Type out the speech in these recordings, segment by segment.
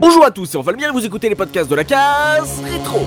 Bonjour à tous, et on va bien vous écouter les podcasts de la case rétro.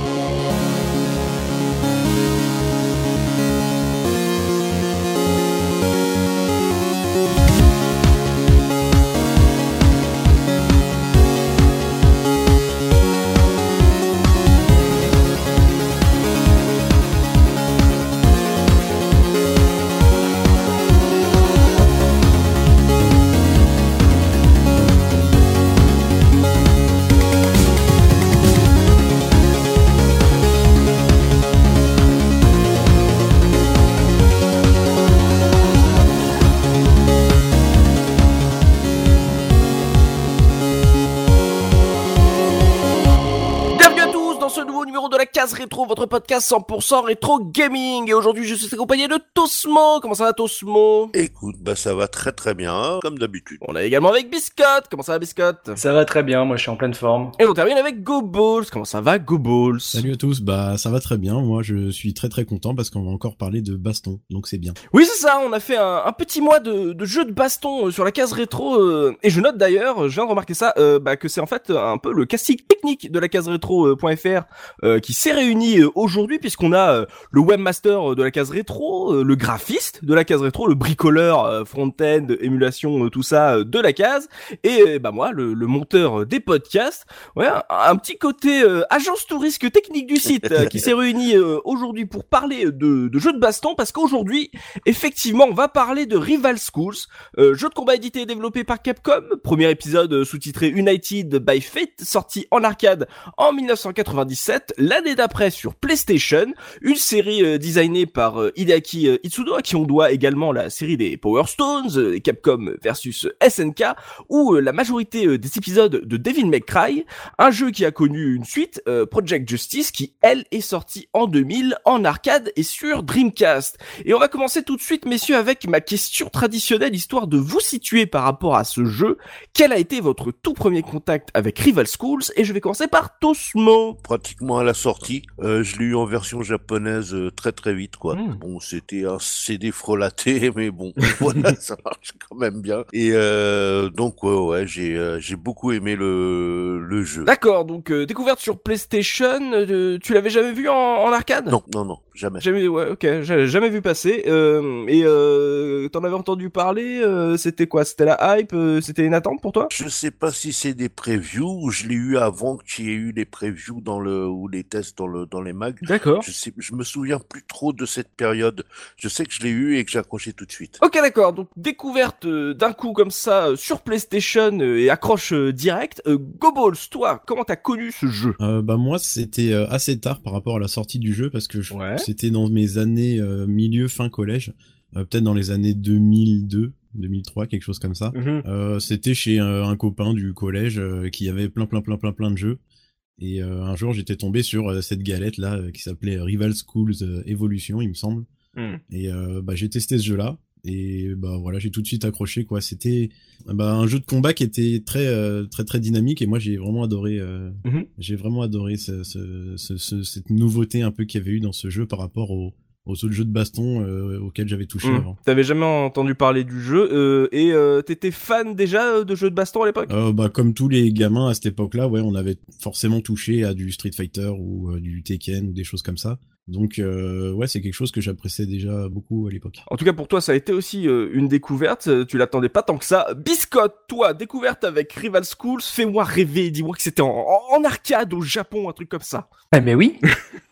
Votre podcast 100% rétro gaming. Et aujourd'hui, je suis accompagné de Tosmo. Comment ça va, Tosmo? Écoute, bah ça va très très bien, comme d'habitude. On a également avec Biscotte. Comment ça va, Biscotte? Ça va très bien, moi je suis en pleine forme. Et on termine avec Go Balls. Comment ça va, Go Balls? Salut à tous, bah ça va très bien, moi je suis très très content parce qu'on va encore parler de baston, donc c'est bien. Oui, c'est ça, on a fait un, un petit mois de, de jeux de baston euh, sur la case rétro, euh, et je note d'ailleurs, je viens de remarquer ça, euh, bah, que c'est en fait un peu le casting technique de la case rétro.fr euh, qui s'est réuni euh, aujourd'hui, puisqu'on a euh, le webmaster euh, de la case rétro, le graphiste de la case rétro, le bricoleur front-end, émulation, tout ça de la case, et bah moi, le, le monteur des podcasts, ouais, un, petit côté euh, agence touristique technique du site qui s'est réuni euh, aujourd'hui pour parler de, de jeux de baston, parce qu'aujourd'hui, Effectivement, on va parler de Rival Schools, euh, jeu de combat édité et développé par Capcom, premier épisode sous-titré United by Fate, sorti en arcade en 1997, l'année d'après sur PlayStation, une série euh, designée par euh, Hideaki euh, Itsuno, à qui on doit également la série des Power Stones, euh, Capcom versus SNK, ou euh, la majorité euh, des épisodes de Devil May Cry, un jeu qui a connu une suite, euh, Project Justice, qui elle est sortie en 2000 en arcade et sur Dreamcast. Et on va commencer tout de suite, messieurs, avec ma question traditionnelle, histoire de vous situer par rapport à ce jeu. Quel a été votre tout premier contact avec Rival Schools? Et je vais commencer par Tosmo. Pratiquement à la sortie, euh, je l'ai eu en version japonaise euh, très très vite quoi. Mm. Bon, c'était un CD frelaté, mais bon, voilà, ça marche quand même bien. Et euh, donc ouais, ouais, j'ai euh, j'ai beaucoup aimé le le jeu. D'accord, donc euh, découverte sur PlayStation, euh, tu l'avais jamais vu en, en arcade? Non, non, non, jamais. Jamais, ouais, ok, j'avais jamais vu passer. Euh, et euh, t'en avais entendu parler euh, C'était quoi? C'était la hype euh, C'était une attente pour toi? Je sais pas si c'est des previews ou je l'ai eu avant qu'il y ait eu les previews dans le ou les tests dans le dans les mags. D'accord. Je sais, je me souviens plus trop de cette période. Je sais que je l'ai eu et que j'ai accroché tout de suite. Ok d'accord, donc découverte euh, d'un coup comme ça euh, sur PlayStation euh, et accroche euh, direct. Euh, Goballs, toi, comment t'as connu ce jeu? Euh, bah moi c'était euh, assez tard par rapport à la sortie du jeu parce que je- Ouais. C'était dans mes années euh, milieu fin collège, euh, peut-être dans les années 2002, 2003, quelque chose comme ça. Euh, c'était chez un copain du collège qui avait plein plein plein plein plein de jeux. Et euh, un jour j'étais tombé sur euh, cette galette là euh, qui s'appelait Rival Schools Evolution il me semble. Hmm. Et bah, j'ai testé ce jeu-là. Et bah voilà, j'ai tout de suite accroché quoi. C'était bah, un jeu de combat qui était très euh, très très dynamique et moi j'ai vraiment adoré. euh, Mhm. J'ai vraiment adoré ce, ce, ce- ce- cette nouveauté un peu qu'il y avait eu dans ce jeu par rapport aux, aux autres jeux de baston euh, auxquels j'avais touché Hmm. avant. T'avais jamais entendu parler du jeu euh, et euh, t'étais fan déjà de jeux de baston à l'époque? Bah, comme tous les gamins à cette époque-là, ouais, on avait forcément touché à du Street Fighter ou du Tekken ou des choses comme ça. Donc euh, ouais, c'est quelque chose que j'appréciais déjà beaucoup à l'époque. En tout cas, pour toi, ça a été aussi euh, une découverte. euh, Tu l'attendais pas tant que ça. Biscotte, toi, découverte avec Rival Schools. Fais-moi rêver. Dis-moi que c'était en, arcade au Japon, un truc comme ça. Eh mais oui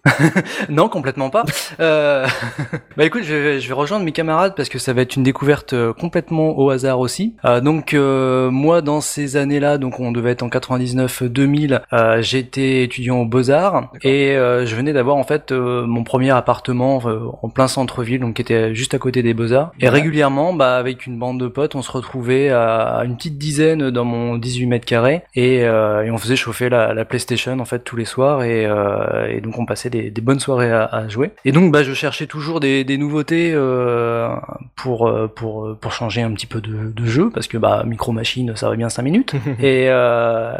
Non, complètement pas. Euh... bah écoute, je vais, je vais rejoindre mes camarades parce que ça va être une découverte euh, complètement au hasard aussi. Euh, donc euh, moi, dans ces années-là, donc on devait être en 99-2000, euh, j'étais étudiant aux Beaux-Arts et euh, je venais d'avoir en fait euh, mon premier appartement euh, en plein centre-ville, donc qui était juste à côté des Beaux-Arts. Et régulièrement, bah avec une bande de potes, on se retrouvait à une petite dizaine dans mon 18 mètres carrés et, euh, et on faisait chauffer la, la PlayStation en fait tous les soirs et, euh, et donc on passait des, des bonnes soirées à, à, jouer. Et donc bah je cherchais toujours des, des nouveautés pour pour pour changer un petit peu de, de jeu parce que bah micro machine ça va bien 5 minutes. et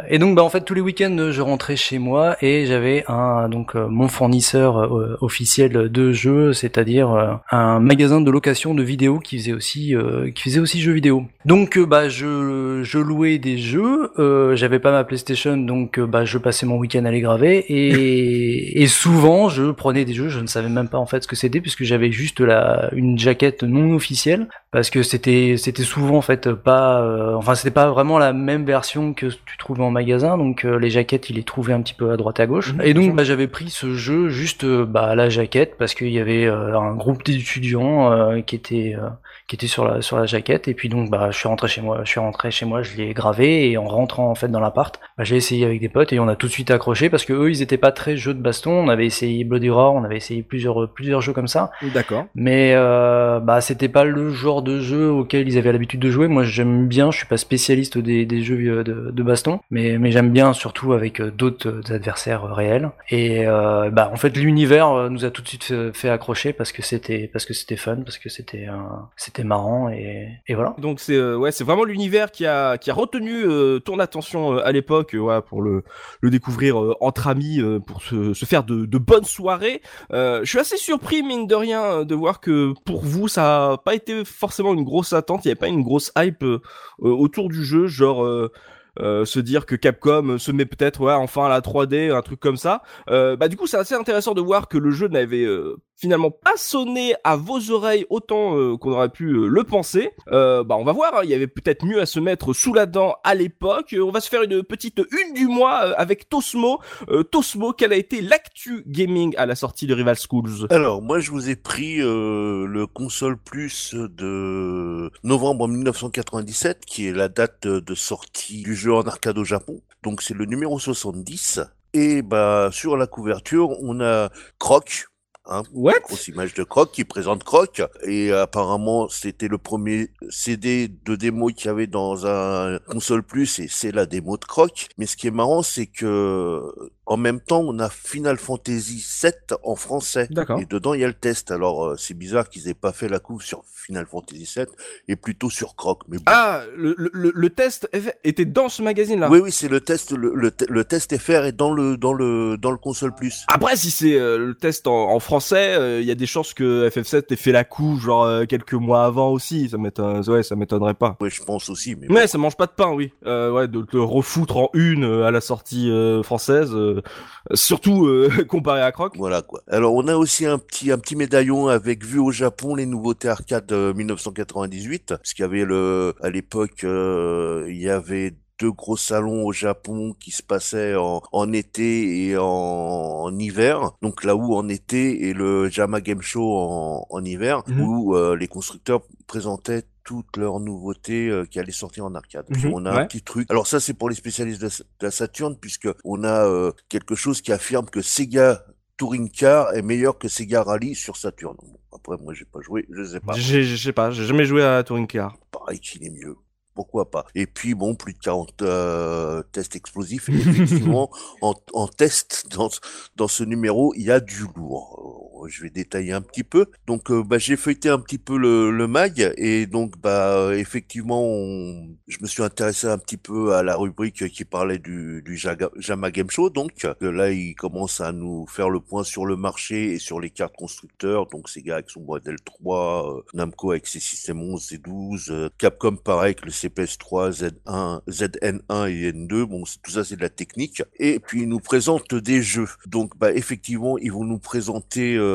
et donc bah en fait tous les week-ends je rentrais chez moi et j'avais un donc mon fournisseur officiel de jeux, c'est-à-dire un magasin de location de vidéos qui faisait aussi qui faisait aussi jeux vidéo. Donc bah je je louais des jeux, j'avais pas ma PlayStation donc bah je passais mon week-end à les graver et, et souvent je prenais des jeux, je ne savais même pas en fait ce que c'était puisque j'avais juste la une jaquette non officielle parce que c'était c'était souvent en fait pas euh, enfin c'était pas vraiment la même version que tu trouvais en magasin donc euh, les jaquettes il les trouvait un petit peu à droite à gauche mhm, et donc bah, j'avais pris ce jeu juste euh, bah la jaquette parce qu'il y avait un groupe d'étudiants qui était qui était sur la sur la jaquette. Et puis donc bah je suis rentré chez moi je suis rentré chez moi je l'ai gravé et en rentrant en fait dans l'appart bah, j'ai essayé avec des potes et on a tout de suite accroché parce que eux ils étaient pas très jeux de baston. On avait essayé Bloody Roar on avait essayé plusieurs plusieurs jeux comme ça. D'accord. Mais euh, bah c'était pas le genre de jeu auquel ils avaient l'habitude de jouer. Moi j'aime bien je suis pas spécialiste des, des jeux euh, de, de, baston mais mais j'aime bien surtout avec euh, d'autres adversaires réels. Et euh, bah en fait l'univers nous a tout de suite fait, accrocher parce que c'était parce que c'était fun parce que c'était c'était marrant et, et voilà. Donc c'est euh, ouais, c'est vraiment l'univers qui a qui a retenu euh, ton attention euh, à l'époque, pour le le découvrir entre amis, pour se, faire de, bonnes soirées. je suis assez surpris mine de rien de voir que pour vous ça a pas été forcément une grosse attente, il y avait pas une grosse hype autour du jeu, genre euh, se dire que Capcom se met peut-être enfin à la 3D, un truc comme ça. Euh, bah du coup c'est assez intéressant de voir que le jeu n'avait euh, finalement pas sonné à vos oreilles autant euh, qu'on aurait pu le penser. bah on va voir, hein, il y avait peut-être mieux à se mettre sous la dent à l'époque. On va se faire une petite une du mois avec Tosmo. Tosmo, quelle a été l'actu gaming à la sortie de Rival Schools? Alors moi je vous ai pris le console plus de novembre 1997 qui est la date de sortie du jeu en arcade au Japon. Donc c'est le numéro 70. Et bah sur la couverture, on a Croc, Hein, What? grosse image de Croc qui présente Croc et apparemment c'était le premier CD de démo qu'il y avait dans un console plus et c'est la démo de Croc. Mais ce qui est marrant c'est que en même temps, on a Final Fantasy VII en français. Et dedans, il y a le test. Alors, euh, c'est bizarre qu'ils aient pas fait la couve sur Final Fantasy VII et plutôt sur Croc. Mais Ah, le, le, le, test était dans ce magazine-là. Oui, oui, c'est le test. Le, le, test FR est dans le dans le dans le console plus. Après, si c'est euh, le test en, en français, euh, il y a des chances que FF7 ait fait la couve genre quelques mois avant aussi. Ça m'étonne. Ouais, ça m'étonnerait pas. Oui, je pense aussi. Mais, mais ça mange pas de pain, oui. ouais, de te refoutre en une à la sortie française. Euh, surtout euh, comparé à Croc. Voilà quoi. Alors on a aussi un petit un petit médaillon avec vue au Japon les nouveautés arcade 1998 parce qu'il y avait le à l'époque euh, il y avait deux gros salons au Japon qui se passaient en, en été et en, hiver. Donc là où en été et le Jama Game Show en, en hiver, mhm. où les constructeurs présentaient toutes leurs nouveautés euh, qui allaient sortir en arcade. Puis mhm. on a un petit truc. Alors ça c'est pour les spécialistes de, la Saturn puisque on a euh, quelque chose qui affirme que Sega Touring Car est meilleur que Sega Rally sur Saturn. après moi j'ai pas joué, je sais pas. Je sais pas, j'ai jamais joué à Touring Car. Pareil qu'il est mieux pourquoi pas? Et puis bon, plus de 40 euh, tests explosifs. Et effectivement, en, en, test dans, dans ce numéro, il y a du lourd. Euh, je vais détailler un petit peu. Donc, euh, bah, j'ai feuilleté un petit peu le, mag et donc, bah, effectivement, je me suis intéressé un petit peu à la rubrique qui parlait du, Jama Game Show. Donc, là, il commence à nous faire le point sur le marché et sur les cartes constructeurs. Donc, Sega avec son modèle 3, Namco avec ses systèmes 11 et 12, Capcom pareil avec le CPS3, Z1, ZN1 et N2. Bon, tout ça, c'est de la technique. Et puis, ils nous présentent des jeux. Donc, bah, effectivement, ils vont nous présenter euh,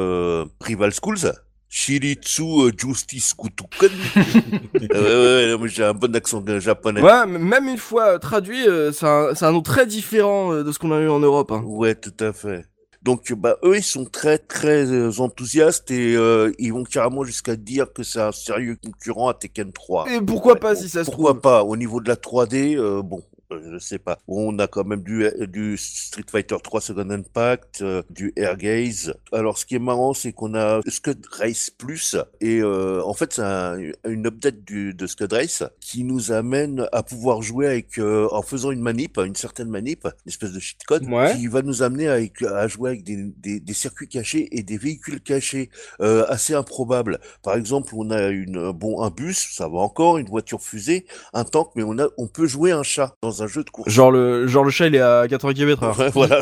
Rival Schools. Shiritsu euh, Justice Kutuken. euh, ouais, ouais, j'ai un bon accent japonais. Ouais, même une fois traduit, euh, c'est un, un, nom très différent de ce qu'on a eu en Europe. Hein. Ouais, tout à fait. Donc bah eux ils sont très très euh, enthousiastes et euh, ils vont carrément jusqu'à dire que c'est un sérieux concurrent à Tekken 3. Et pourquoi pas si ça se pourquoi pas au niveau de la 3D euh, bon je sais pas. On a quand même du, du Street Fighter 3 Second Impact, du Air Gaze. Alors, ce qui est marrant, c'est qu'on a Scud Race Plus, et en fait, c'est une update du, de Scud Race qui nous amène à pouvoir jouer avec, en faisant une manip, une certaine manip, une espèce de cheat code, qui va nous amener à jouer avec des, des, des, circuits cachés et des véhicules cachés assez improbables. Par exemple, on a une, bon, un bus, ça va encore, une voiture fusée, un tank, mais on a, on peut jouer un chat dans un jeu de course. Genre le, genre le chat, il est à 80 km/h. voilà,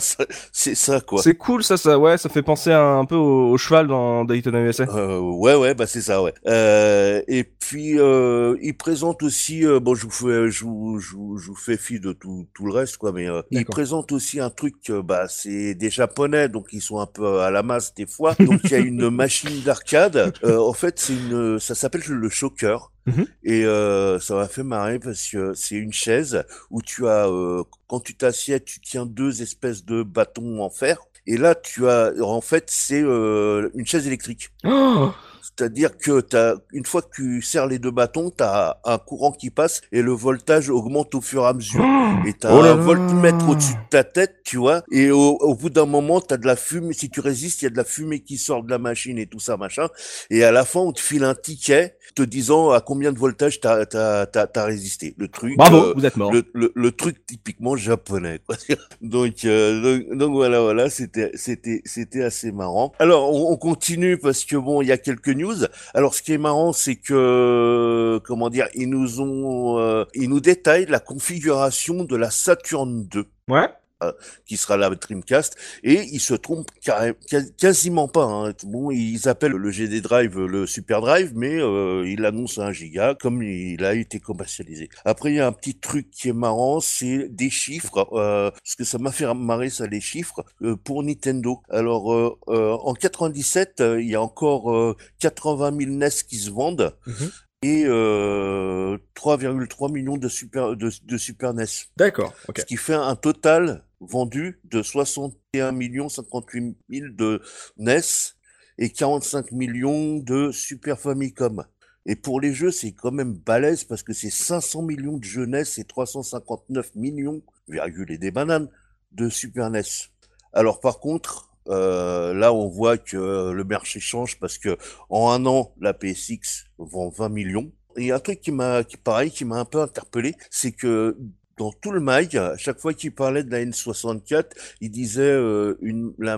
c'est ça quoi. C'est cool, ça, ça, ouais, ça fait penser un, peu au, cheval dans Daytona USA. Euh, ouais, ouais, bah c'est ça, ouais. Euh, et puis euh, il présente aussi, bon, je vous fais, je vous, je vous, je vous fais fi de tout, tout le reste, quoi, mais il présente aussi un truc, bah c'est des japonais, donc ils sont un peu à la masse des fois. Donc il y a une machine d'arcade. en fait, c'est une, ça s'appelle le Shocker. Mhm. Et euh, ça m'a fait marrer parce que c'est une chaise où tu as, euh, quand tu t'assieds, tu tiens deux espèces de bâtons en fer. Et là, tu as, en fait, c'est euh, une chaise électrique. Oh c'est-à-dire que as, une fois que tu serres les deux bâtons, tu as un courant qui passe et le voltage augmente au fur et à mesure. Oh et tu as oh un voltmètre au-dessus de ta tête, tu vois. Et au, au bout d'un moment, tu as de la fumée. Si tu résistes, il y a de la fumée qui sort de la machine et tout ça, machin. Et à la fin, on te file un ticket te disant à combien de voltage tu as, résisté. Le truc. Bravo, euh, vous êtes mort. Le, le, truc typiquement japonais. Quoi. donc, euh, donc, donc, voilà, voilà, c'était, c'était, c'était assez marrant. Alors, on, on continue parce que bon, il y a quelques news. Alors, ce qui est marrant, c'est que, comment dire, ils nous ont, euh, ils nous détaillent la configuration de la Saturn 2. Ouais. Euh, qui sera la Dreamcast et ils se trompent quasiment pas. Hein. Bon, ils appellent le GD Drive le Super Drive, mais euh, ils annoncent un giga comme il a été commercialisé. Après, il y a un petit truc qui est marrant, c'est des chiffres, euh, parce que ça m'a fait marrer ça les chiffres euh, pour Nintendo. Alors euh, en 97, il y a encore 80 000 NES qui se vendent. Mhm et euh, 3,3 millions de Super, de, de Super NES. D'accord. Ce qui fait un total vendu de 61 millions 58 000 de NES et 45 millions de Super Famicom. Et pour les jeux, c'est quand même balèze parce que c'est 500 millions de jeux NES et 359 millions, virgule et des bananes, de Super NES. Alors par contre, euh, là, on voit que le marché change parce que en un an, la PSX vend 20 millions. Et un truc qui m'a, qui pareil, qui m'a un peu interpellé, c'est que dans tout le mag, à chaque fois qu'il parlait de la N64, il disait euh, une, la,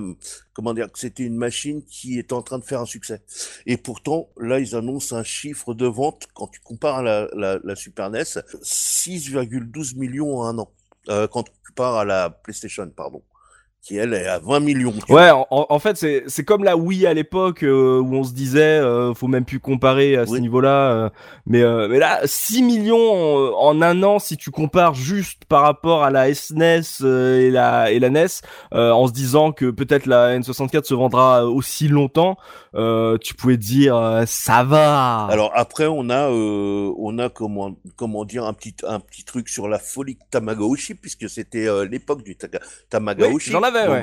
comment dire, que c'était une machine qui est en train de faire un succès. Et pourtant, là, ils annoncent un chiffre de vente quand tu compares à la, la, la Super NES, 6,12 millions en un an. Euh, quand tu compares à la PlayStation, pardon qui elle est à 20 millions. Ouais, en, en fait c'est c'est comme la Wii à l'époque euh, où on se disait euh, faut même plus comparer à ce niveau-là euh, mais mais là 6 millions en, un an si tu compares juste par rapport à la SNES e et la et la NES en se disant que peut-être la N64 se vendra aussi longtemps tu pouvais dire ça va. Alors après on a on a comment comment dire un petit un petit truc sur la folie Tamagotchi puisque c'était l'époque du Tamagotchi.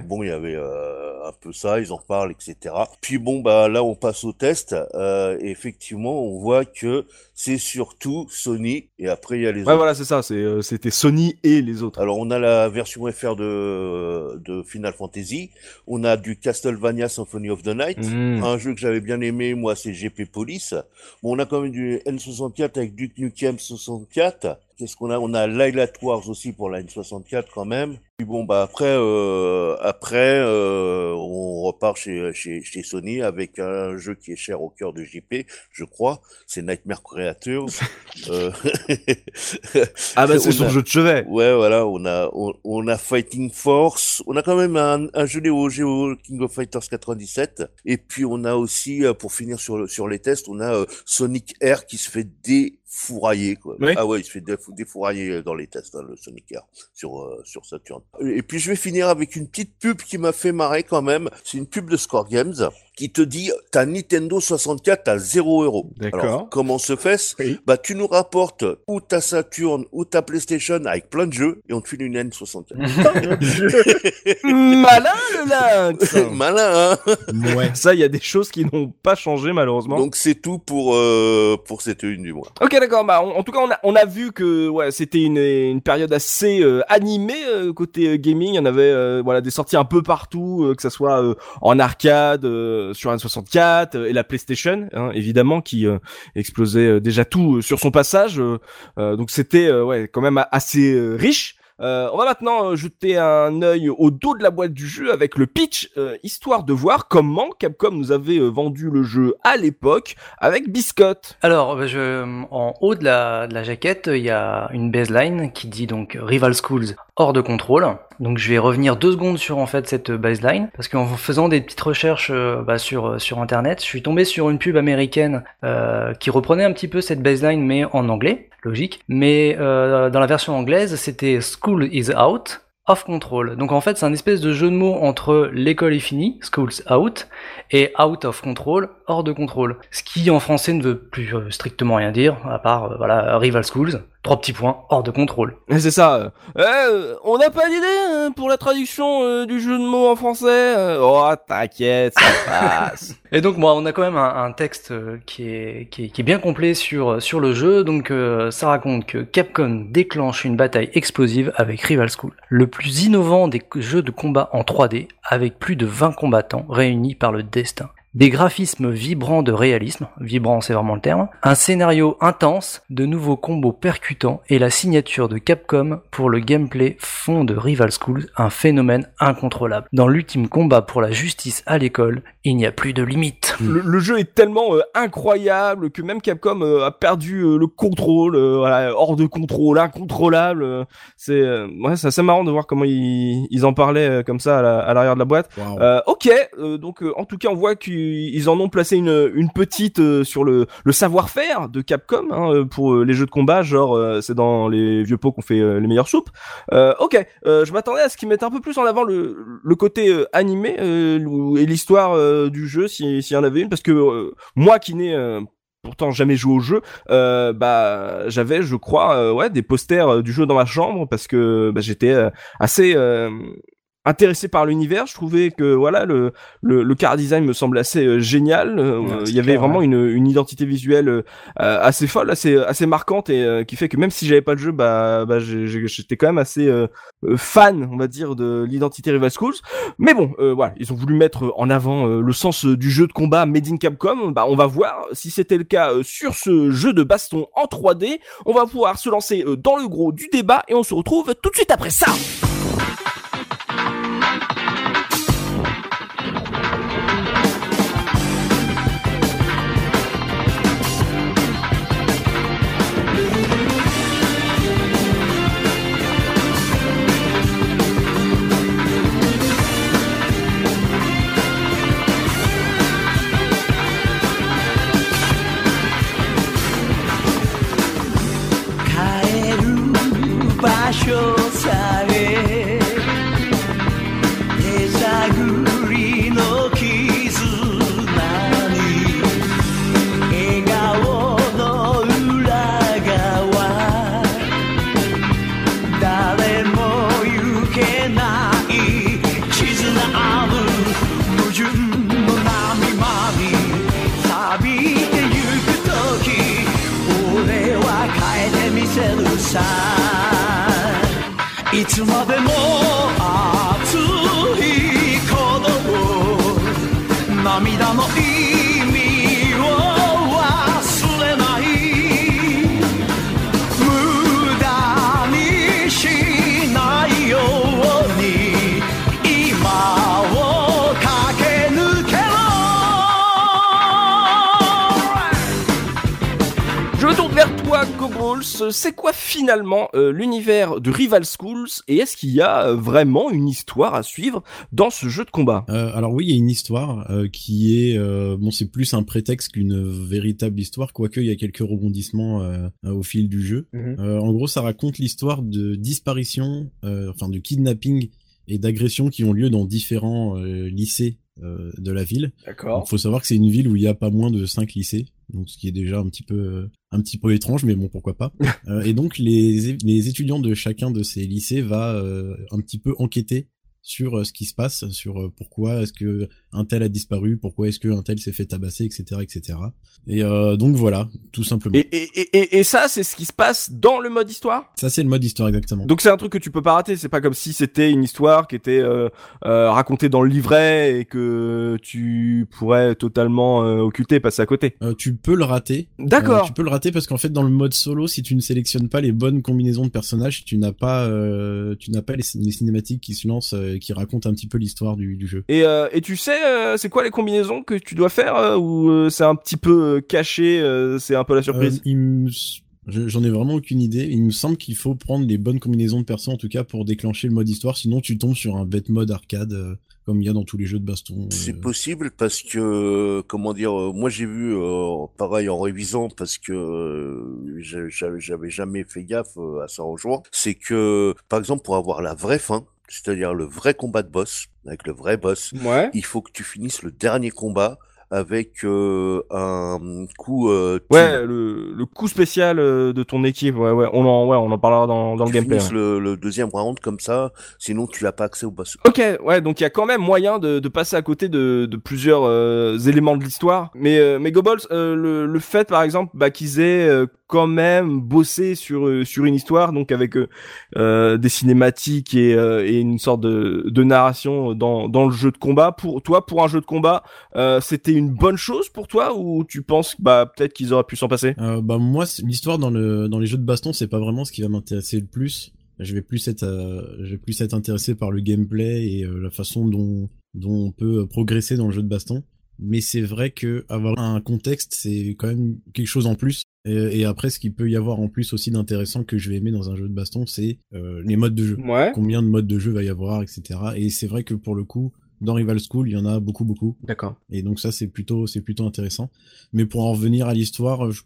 Bon, il y avait euh, un peu ça, ils en parlent, etc. Puis bon, bah là, on passe au test. Euh, et effectivement, on voit que c'est surtout Sony. Et après, il y a les ouais, voilà, c'est ça. Euh, c'était Sony et les autres. Alors, on a la version FR de, de Final Fantasy. On a du Castlevania Symphony of the Night. Mmh. Un jeu que j'avais bien aimé, moi, c'est GP Police. Bon, on a quand même du N64 avec Duke Nukem 64. Qu'est-ce qu'on a On a Light Wars aussi pour la N64 quand même. Puis bon bah après euh, après euh, on repart chez, chez chez Sony avec un jeu qui est cher au cœur de JP, je crois. C'est Nightmare Creators. euh... ah bah c'est son jeu de chevet. Ouais voilà on a on, a Fighting Force. On a quand même un, un jeu Neo Geo King of Fighters 97. Et puis on a aussi euh, pour finir sur sur les tests on a euh, Sonic Air qui se fait dé fourraillé quoi. Ah ouais, il se fait défourailler dans les tests hein, le Sonic Air sur euh, sur Saturn. Et puis je vais finir avec une petite pub qui m'a fait marrer quand même. C'est une pub de Score Games qui te dit ta Nintendo 64 à 0 euros. D'accord. Comment se fait Oui. Bah, tu nous rapportes ou ta Saturn ou ta PlayStation avec plein de jeux et on te file une N64. Malin le lynx Malin, hein Ouais. Ça, il y a des choses qui n'ont pas changé malheureusement. Donc c'est tout pour euh, pour cette une du mois. Ok d'accord, bah en, en tout cas on a, on a vu que ouais c'était une, une période assez euh, animée euh, côté euh, gaming, il y en avait euh, voilà des sorties un peu partout, euh, que ça soit euh, en arcade, euh, sur N64 euh, et la PlayStation hein, évidemment qui euh, explosait euh, déjà tout euh, sur son passage, euh, euh, donc c'était euh, ouais quand même assez euh, riche. Euh, on va maintenant euh, jeter un œil au dos de la boîte du jeu avec le pitch, euh, histoire de voir comment Capcom nous avait vendu le jeu à l'époque avec Biscotte. Alors, en haut de la, de la jaquette, il y a une baseline qui dit donc Rival Schools hors de contrôle. Donc, je vais revenir deux secondes sur en fait cette baseline parce qu'en faisant des petites recherches bah, sur sur internet, je suis tombé sur une pub américaine qui reprenait un petit peu cette baseline mais en anglais, logique. Mais dans la version anglaise, c'était School is out. Off control. Donc en fait, c'est un espèce de jeu de mots entre l'école est finie, school's out, et out of control, hors de contrôle. Ce qui en français ne veut plus euh, strictement rien dire, à part euh, voilà rival schools, trois petits points, hors de contrôle. C'est ça. euh. Eh, on n'a pas d'idée hein, pour la traduction du jeu de mots en français. Oh, t'inquiète, ça passe. Et donc moi, on a quand même un, un texte qui est, qui est qui est bien complet sur sur le jeu. Donc ça raconte que Capcom déclenche une bataille explosive avec Rival School, le plus innovant des jeux de combat en 3D, avec plus de 20 combattants réunis par le destin. Des graphismes vibrants de réalisme, vibrant c'est vraiment le terme, un scénario intense, de nouveaux combos percutants et la signature de Capcom pour le gameplay font de Rival Schools un phénomène incontrôlable. Dans l'ultime combat pour la justice à l'école, il n'y a plus de limite. le, le jeu est tellement euh, incroyable que même Capcom euh, a perdu euh, le contrôle, euh, voilà, hors de contrôle, incontrôlable. c'est euh, ouais, c'est assez marrant de voir comment ils, ils en parlaient euh, comme ça à la- à l'arrière de la boîte. Euh, ok, euh, donc euh, en tout cas on voit qu'ils en ont placé une, une petite euh, sur le, le savoir-faire de Capcom hein, euh, pour euh, les jeux de combat, genre euh, c'est dans les vieux pots qu'on fait euh, les meilleures soupes. Euh, ok, euh, je m'attendais à ce qu'ils mettent un peu plus en avant le, le côté euh, animé euh, ou- et l'histoire euh, du jeu si- s'il y en avait une, parce que euh, moi qui n'ai euh, pourtant jamais joué au jeu, bah j'avais, je crois, ouais, des posters du jeu dans ma chambre parce que bah, j'étais assez intéressé par l'univers. Je trouvais que voilà le le, le car design me semble assez euh, génial. Euh, Ouais, il y avait clair, vraiment une, une identité visuelle euh, assez folle, assez assez marquante et euh, qui fait que même si j'avais pas le jeu, bah, bah j'étais quand même assez euh, euh, fan, on va dire, de l'identité Rival Schools. Mais bon, euh, voilà, ils ont voulu mettre en avant euh, le sens du jeu de combat Made in Capcom. Bah, on va voir si c'était le cas euh, sur ce jeu de baston en 3D. On va pouvoir se lancer euh, dans le gros du débat et on se retrouve tout de suite après ça.「Thank you. Finalement euh, l'univers de Rival Schools et est-ce qu'il y a euh, vraiment une histoire à suivre dans ce jeu de combat? Euh, alors oui, il y a une histoire euh, qui est euh, bon, c'est plus un prétexte qu'une véritable histoire, quoique il y a quelques rebondissements au fil du jeu. Mhm. Euh, en gros, ça raconte l'histoire de disparition, euh, enfin de kidnapping et d'agressions qui ont lieu dans différents euh, lycées euh, de la ville. D'accord. Il faut savoir que c'est une ville où il y a pas moins de cinq lycées, donc ce qui est déjà un petit peu un petit peu étrange, mais bon pourquoi pas. Euh, et donc les les étudiants de chacun de ces lycées va euh, un petit peu enquêter sur euh, ce qui se passe, sur pourquoi est-ce que un tel a disparu, pourquoi est-ce que un tel s'est fait tabasser, etc., etc. Et euh, donc voilà, tout simplement. Et, et, et, et ça, c'est ce qui se passe dans le mode histoire? Ça c'est le mode histoire exactement. Donc c'est un truc que tu peux pas rater, c'est pas comme si c'était une histoire qui était euh, euh, racontée dans le livret et que tu pourrais totalement euh, occulter, passer à côté. Euh, tu peux le rater. D'accord. Euh, tu peux le rater parce qu'en fait dans le mode solo, si tu ne sélectionnes pas les bonnes combinaisons de personnages, tu n'as pas, euh, tu n'as pas les, les cinématiques qui se lancent, euh, qui racontent un petit peu l'histoire du, du jeu. Et, euh, et tu sais, euh, c'est quoi les combinaisons que tu dois faire euh, ou euh, c'est un petit peu euh, caché, euh, c'est un peu la surprise? Euh, me- J'en ai vraiment aucune idée. Il me semble qu'il faut prendre les bonnes combinaisons de persos en tout cas pour déclencher le mode histoire. Sinon, tu tombes sur un bête mode arcade euh, comme il y a dans tous les jeux de baston. C'est possible parce que, comment dire, euh, moi j'ai vu, euh, pareil en révisant, parce que euh, j'a- j'a- j'avais jamais fait gaffe à ça en jouant, c'est que, par exemple, pour avoir la vraie fin, c'est-à-dire le vrai combat de boss, avec le vrai boss, Ouais. il faut que tu finisses le dernier combat avec euh, un coup euh, Ouais, le, le coup spécial euh, de ton équipe, ouais, ouais, on en, ouais, on en parlera dans, dans le gameplay. ouais. le, le deuxième round comme ça, sinon tu n'as pas accès au boss. Ok, ouais, donc il y a quand même moyen de, de passer à côté de, de plusieurs euh, éléments de l'histoire. Mais, euh, mais Goebbels, euh, le, le fait par exemple bah, qu'ils aient euh, quand même bossé sur, sur une histoire, donc avec des cinématiques et, euh, et une sorte de, de narration dans, dans le jeu de combat, pour toi, pour un jeu de combat, euh, c'était une bonne chose pour toi ou tu penses bah, peut-être qu'ils auraient pu s'en passer? Euh, bah moi, l'histoire dans le dans les jeux de baston, c'est pas vraiment ce qui va m'intéresser le plus. Je vais plus être, euh, je vais plus être intéressé par le gameplay et euh, la façon dont dont on peut progresser dans le jeu de baston. Mais c'est vrai que avoir un contexte, c'est quand même quelque chose en plus. Et, et après, ce qu'il peut y avoir en plus aussi d'intéressant que je vais aimer dans un jeu de baston, c'est les modes de jeu. Ouais. Combien de modes de jeu va y avoir, etc. Et c'est vrai que pour le coup, dans Rival School, il y en a beaucoup, beaucoup. D'accord. Et donc ça c'est plutôt c'est plutôt intéressant. Mais pour en revenir à l'histoire, je-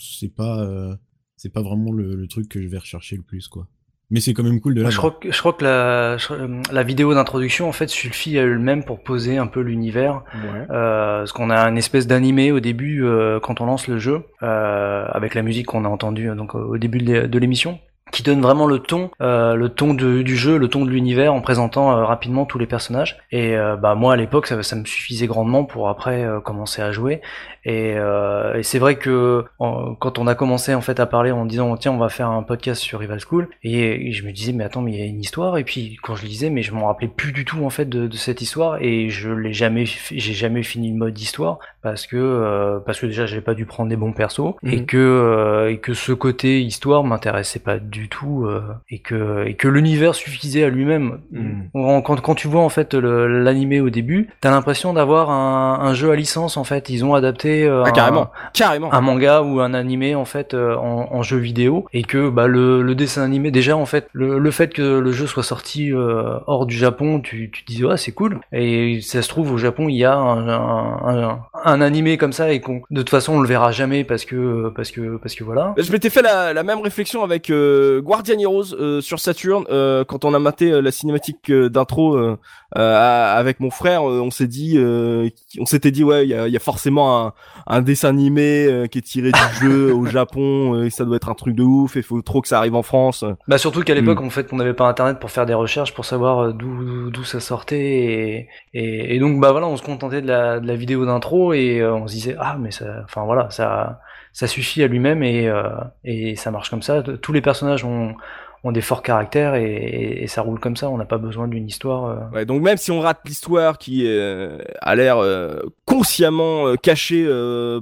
c'est pas euh, c'est pas vraiment le, le truc que je vais rechercher le plus quoi. Mais c'est quand même cool de la je crois que, je crois que la, euh, la vidéo d'introduction en fait suffit à elle-même pour poser un peu l'univers. Ouais. Euh, parce qu'on a une espèce d'animé au début euh, quand on lance le jeu, euh, avec la musique qu'on a entendue euh, donc au début de l'émission, qui donne vraiment le ton, euh, le ton de- du jeu, le ton de l'univers en présentant euh, rapidement tous les personnages. Et euh, bah moi à l'époque ça, ça me suffisait grandement pour après commencer à jouer. Et, et c'est vrai que en- quand on a commencé en fait à parler en disant tiens on va faire un podcast sur Rival School et, et je me disais mais attends mais il y a une histoire et puis quand je lisais mais je m'en rappelais plus du tout en fait de, de cette histoire et je l'ai jamais j'ai jamais fini le mode histoire parce que parce que déjà j'ai pas dû prendre des bons persos et Mhm. que et que ce côté histoire m'intéressait pas du tout euh, et que et que l'univers suffisait à lui-même. En- quand quand tu vois en fait l'animé au début t'as l'impression d'avoir un, un jeu à licence en fait ils ont adapté euh, Ah, un- carrément. Carrément. un manga ou un animé en fait euh, en, en jeu vidéo et que bah le, le dessin animé déjà en fait le, le fait que le jeu soit sorti euh, hors du Japon tu tu te dis ouais c'est cool et ça se trouve au Japon il y a un, un, un, un animé comme ça et qu'on de toute façon on le verra jamais parce que parce que parce que voilà Je m'étais fait la, la même réflexion avec euh, Guardian Heroes euh, sur Saturn euh, quand on a maté euh, la cinématique d'intro avec mon frère. on s'est dit, euh, on s'était dit ouais, il y a, il y a forcément un, un dessin animé euh, qui est tiré du jeu au Japon euh, et ça doit être un truc de ouf. Et faut trop que ça arrive en France. Bah surtout qu'à l'époque en fait on n'avait pas internet pour faire des recherches pour savoir d'où d'où ça sortait et, et, et donc bah voilà on se contentait de la, de la vidéo d'intro et euh, on se disait ah mais ça enfin voilà ça ça suffit à lui-même et euh, et ça marche comme ça tous les personnages ont ont des forts caractères et, et, ça roule comme ça on n'a pas besoin d'une histoire euh. Ouais, donc même si on rate l'histoire qui euh, a l'air euh, consciemment euh, cachée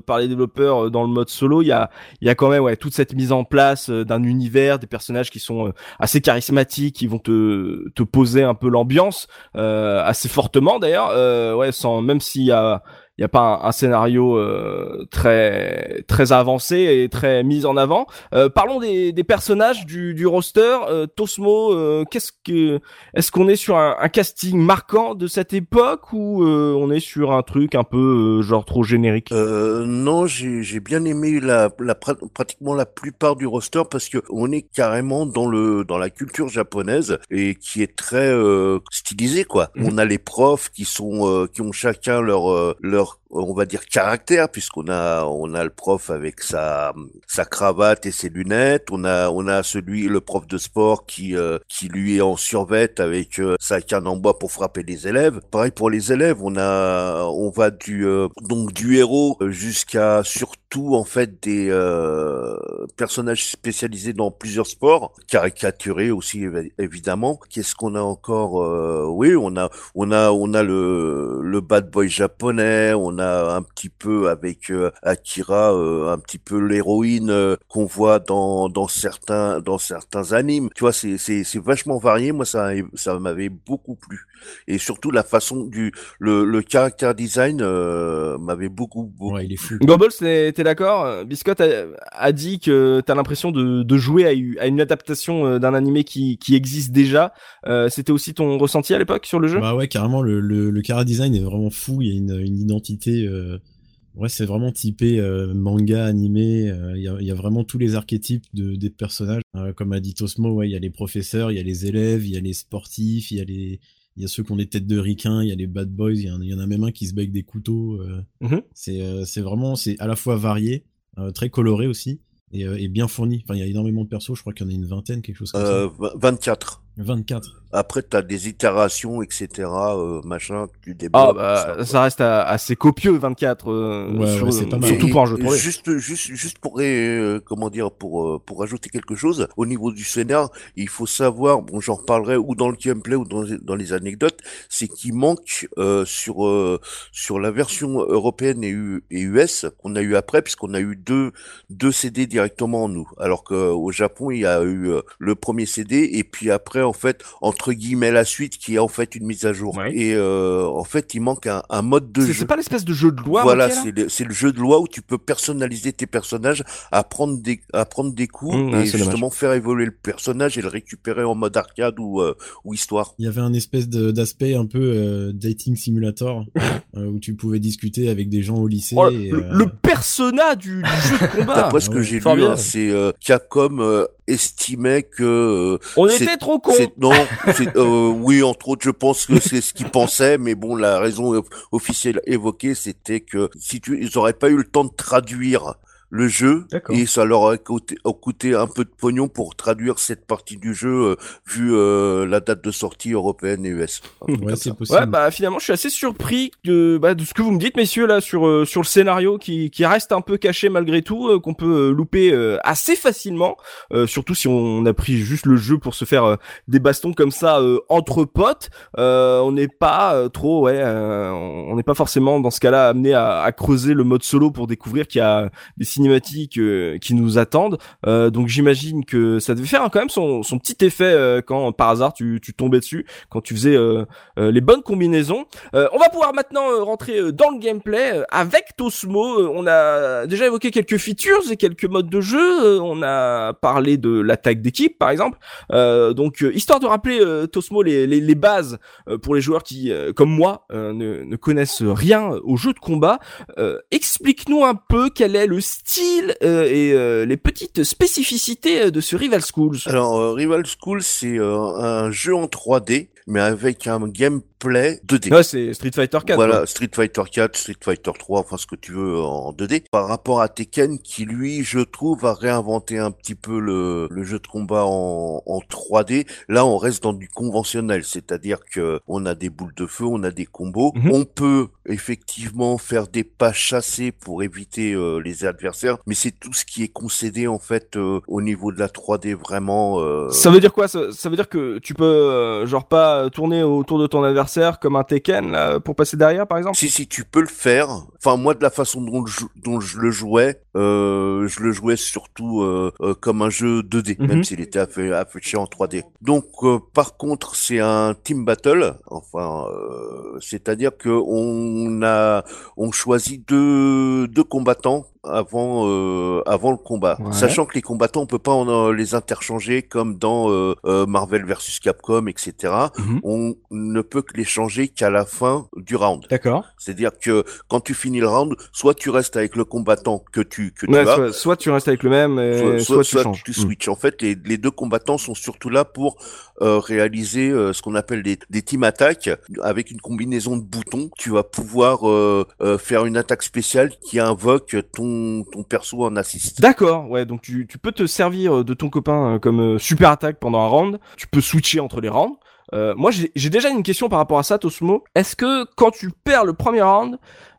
par les développeurs dans le mode solo, il y a, y a quand même ouais, toute cette mise en place d'un univers, des personnages qui sont assez charismatiques, qui vont te, te poser un peu l'ambiance assez fortement d'ailleurs, ouais, sans même s'il y a il y a pas un, un scénario euh, très très avancé et très mis en avant. Euh, parlons des, des personnages du, du roster. Euh, Tosmo, euh, qu'est-ce que est-ce qu'on est sur un, un casting marquant de cette époque ou euh, on est sur un truc un peu euh, genre trop générique? Euh, non, j'ai j'ai bien aimé la, la pra- pratiquement la plupart du roster parce que on est carrément dans le dans la culture japonaise et qui est très euh, stylisée quoi. Mhm. On a les profs qui sont euh, qui ont chacun leur euh, leur on va dire caractère puisqu'on a on a le prof avec sa sa cravate et ses lunettes, on a on a celui le prof de sport qui euh, qui lui est en survette avec euh, sa canne en bois pour frapper les élèves. Pareil pour les élèves, on a on va du euh, donc du héros jusqu'à surtout en fait des euh, personnages spécialisés dans plusieurs sports, caricaturés aussi évi- évidemment. Qu'est-ce qu'on a encore euh, Oui, on a on a on a le le bad boy japonais, un petit peu avec euh, Akira euh, un petit peu l'héroïne euh, qu'on voit dans dans certains dans certains animes. Tu vois, c'est c'est c'est vachement varié. Moi, ça ça m'avait beaucoup plu et surtout la façon du le le character design euh, m'avait beaucoup beaucoup. Ouais, il est fou. Gobbles, t'es d'accord? Euh, Biscotte a, a dit que t'as l'impression de, de jouer à, une adaptation euh, d'un animé qui, qui existe déjà. Euh, C'était aussi ton ressenti à l'époque sur le jeu? Bah ouais, carrément, le, le, le design est vraiment fou. Il y a une, une identité. Euh... Ouais, c'est vraiment typé euh, manga, animé. euh, Il y, a, il y a vraiment tous les archétypes de, des personnages. Euh, comme a dit Tosmo, ouais, il y a les professeurs, il y a les élèves, il y a les sportifs, il y a les. Il y a ceux qui ont des têtes de ricains, il y a les bad boys, il y, en, il y en a même un qui se bat avec des couteaux. euh. Mhm. C'est euh, c'est vraiment, c'est à la fois varié, euh, très coloré aussi, et, euh, et bien fourni. Enfin, il y a énormément de persos, je crois qu'il y en a une vingtaine, quelque chose comme Euh, v- 24. ça. 24. Après, t'as des itérations, etc. Euh, machin, tu débloques. Ah bah ça reste à- assez copieux 24 euh, Ouais, sur- ouais, c'est pas mal. surtout Et- pour un jeu de et 3D. Juste, juste, juste pour euh, comment dire, pour euh, pour ajouter quelque chose au niveau du scénar, il faut savoir, bon, j'en reparlerai ou dans le gameplay ou dans, dans les anecdotes, c'est qu'il manque euh, sur euh, sur la version européenne et, U- et US qu'on a eu après, puisqu'on a eu deux deux CD directement en nous, alors qu'au Japon il y a eu euh, le premier CD et puis après en fait entre guillemets la suite qui est en fait une mise à jour. Ouais. Et euh, en fait il manque un, un mode de jeu. c'est pas l'espèce de jeu de loi Voilà, c'est le, c'est le jeu de loi où tu peux personnaliser tes personnages, à prendre des, à prendre des coups Mmh, et justement faire évoluer le personnage et le récupérer en mode arcade ou, euh, ou histoire. Il y avait un espèce de- d'aspect un peu euh, dating simulator euh, où tu pouvais discuter avec des gens au lycée. Oh, et, le, euh, le persona du, du jeu de combat. D'après ce que ouais, j'ai lu, hein, c'est euh, Capcom euh, estimait que euh, On était trop c'est non, euh, oui entre autres, je pense que c'est ce qu'ils pensaient, mais bon, la raison officielle évoquée, c'était que si tu, ils auraient pas eu le temps de traduire le jeu et ça leur coûté, a coûté un peu de pognon pour traduire cette partie du jeu euh, vu euh, la date de sortie européenne et US. Ouais, comme c'est ça. possible. Ouais, bah finalement, je suis assez surpris de, bah, de ce que vous me dites, messieurs, là, sur euh, sur le scénario qui qui reste un peu caché malgré tout, euh, qu'on peut louper euh, assez facilement, euh, surtout si on a pris juste le jeu pour se faire euh, des bastons comme ça euh, entre potes. Euh, on n'est pas euh, trop, ouais, euh, on n'est pas forcément dans ce cas-là amené à, à creuser le mode solo pour découvrir qu'il y a des cinématiques euh, qui nous attendent. Euh, donc j'imagine que ça devait faire quand même son petit effet euh, quand par hasard tu tombais dessus, quand tu faisais les bonnes combinaisons. On va pouvoir maintenant rentrer dans le gameplay avec Tosmo. On a déjà évoqué quelques features et quelques modes de jeu. On a parlé de l'attaque d'équipe, par exemple. Donc, histoire de rappeler Tosmo les, bases pour les joueurs qui, comme moi, ne, ne connaissent rien au jeu de combat. Explique-nous un peu quel est le style euh, et euh, les petites spécificités euh, de ce Rival Schools. Alors, euh, Rival School, c'est un jeu en 3D, mais avec un gameplay 2D. Ouais, c'est Street Fighter 4. Voilà, Street Fighter 4, Street Fighter 3, enfin ce que tu veux en 2D. Par rapport à Tekken, qui lui, je trouve, a réinventé un petit peu le, le jeu de combat en, en 3D. Là, on reste dans du conventionnel, c'est-à-dire que on a des boules de feu, on a des combos. Mhm. On peut effectivement faire des pas chassés pour éviter euh, les adversaires, mais c'est tout ce qui est concédé en fait euh, au niveau de la 3D vraiment. euh, Ça veut dire quoi? Ça, ça veut dire que tu peux genre pas pas tourner autour de ton adversaire comme un Tekken là, pour passer derrière, par exemple Si, si, tu peux le faire. Enfin, moi, de la façon dont, je, dont je le jouais, euh, je le jouais surtout euh, euh, comme un jeu 2D, Mhm. même s'il était affi- affiché en 3D. Donc, par contre, c'est un team battle. Enfin, c'est-à-dire que on a, on choisit deux, deux combattants avant euh, avant le combat, Ouais. sachant que les combattants on peut pas en, euh, les interchanger comme dans euh, euh, Marvel versus Capcom, etc. Mhm. On ne peut que les changer qu'à la fin du round. D'accord. C'est-à-dire que quand tu finis le round, soit tu restes avec le combattant que tu que tu Ouais, as, soit, soit tu restes avec le même, et soit, tu changes. tu Mm. switches. En fait, les, les deux combattants sont surtout là pour euh, réaliser ce qu'on appelle des, des team attacks avec une combinaison de boutons. Tu vas pouvoir faire une attaque spéciale qui invoque ton ton perso en assist. D'accord, ouais, donc tu, tu peux te servir de ton copain euh, comme euh, super attaque pendant un round, tu peux switcher entre les rounds. Euh, moi, j'ai déjà une question par rapport à ça, Tosmo. Est-ce que quand tu perds le premier round,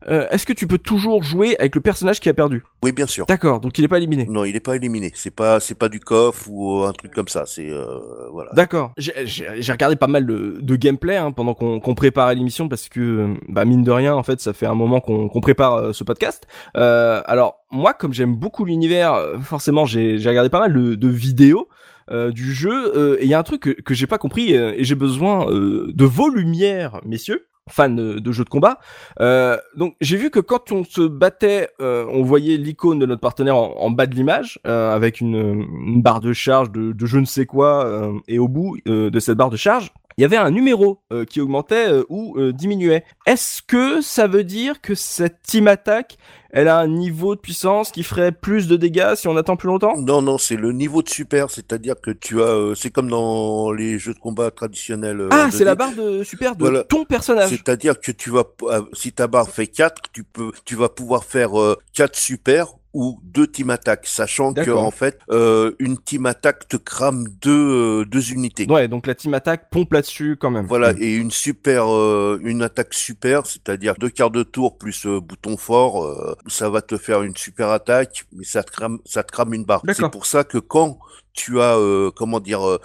euh, est-ce que tu peux toujours jouer avec le personnage qui a perdu? Oui, bien sûr. D'accord, donc il est pas éliminé. Non, il est pas éliminé. C'est pas c'est pas du coff ou un truc comme ça. C'est euh, voilà. D'accord. J'ai- regardé pas mal de, de gameplay hein, pendant qu'on qu'on préparait l'émission parce que, euh, bah, mine de rien, en fait, ça fait un moment qu'on qu'on prépare euh, ce podcast. Euh, alors, moi, comme j'aime beaucoup l'univers, euh, forcément, j'ai j'ai regardé pas mal de, de vidéos euh, du jeu euh, et il y a un truc que, que j'ai pas compris euh, et j'ai besoin de vos lumières, messieurs fans de, de jeux de combat. Euh, donc j'ai vu que quand on se battait, euh, on voyait l'icône de notre partenaire en, en bas de l'image euh, avec une, une barre de charge de, de je ne sais quoi et au bout de cette barre de charge, il y avait un numéro euh, qui augmentait euh, ou euh, diminuait. Est-ce que ça veut dire que cette team attack, elle a un niveau de puissance qui ferait plus de dégâts si on attend plus longtemps? Non, non, c'est le niveau de super, c'est-à-dire que tu as, c'est comme dans les jeux de combat traditionnels. Ah, 2D. c'est la barre de super de Voilà. ton personnage. C'est-à-dire que tu vas, si ta barre fait 4, tu peux, tu vas pouvoir faire euh, 4 super ou deux team attack, sachant que en fait, euh, une team attack te crame deux, euh, deux unités. Ouais, donc la team attack pompe là-dessus quand même. Voilà, et une super, euh, une attaque super, c'est-à-dire deux quarts de tour plus euh, bouton fort, euh, ça va te faire une super attaque, mais ça te crame, ça te crame une barre. C'est pour ça que quand tu as, euh, comment dire, euh,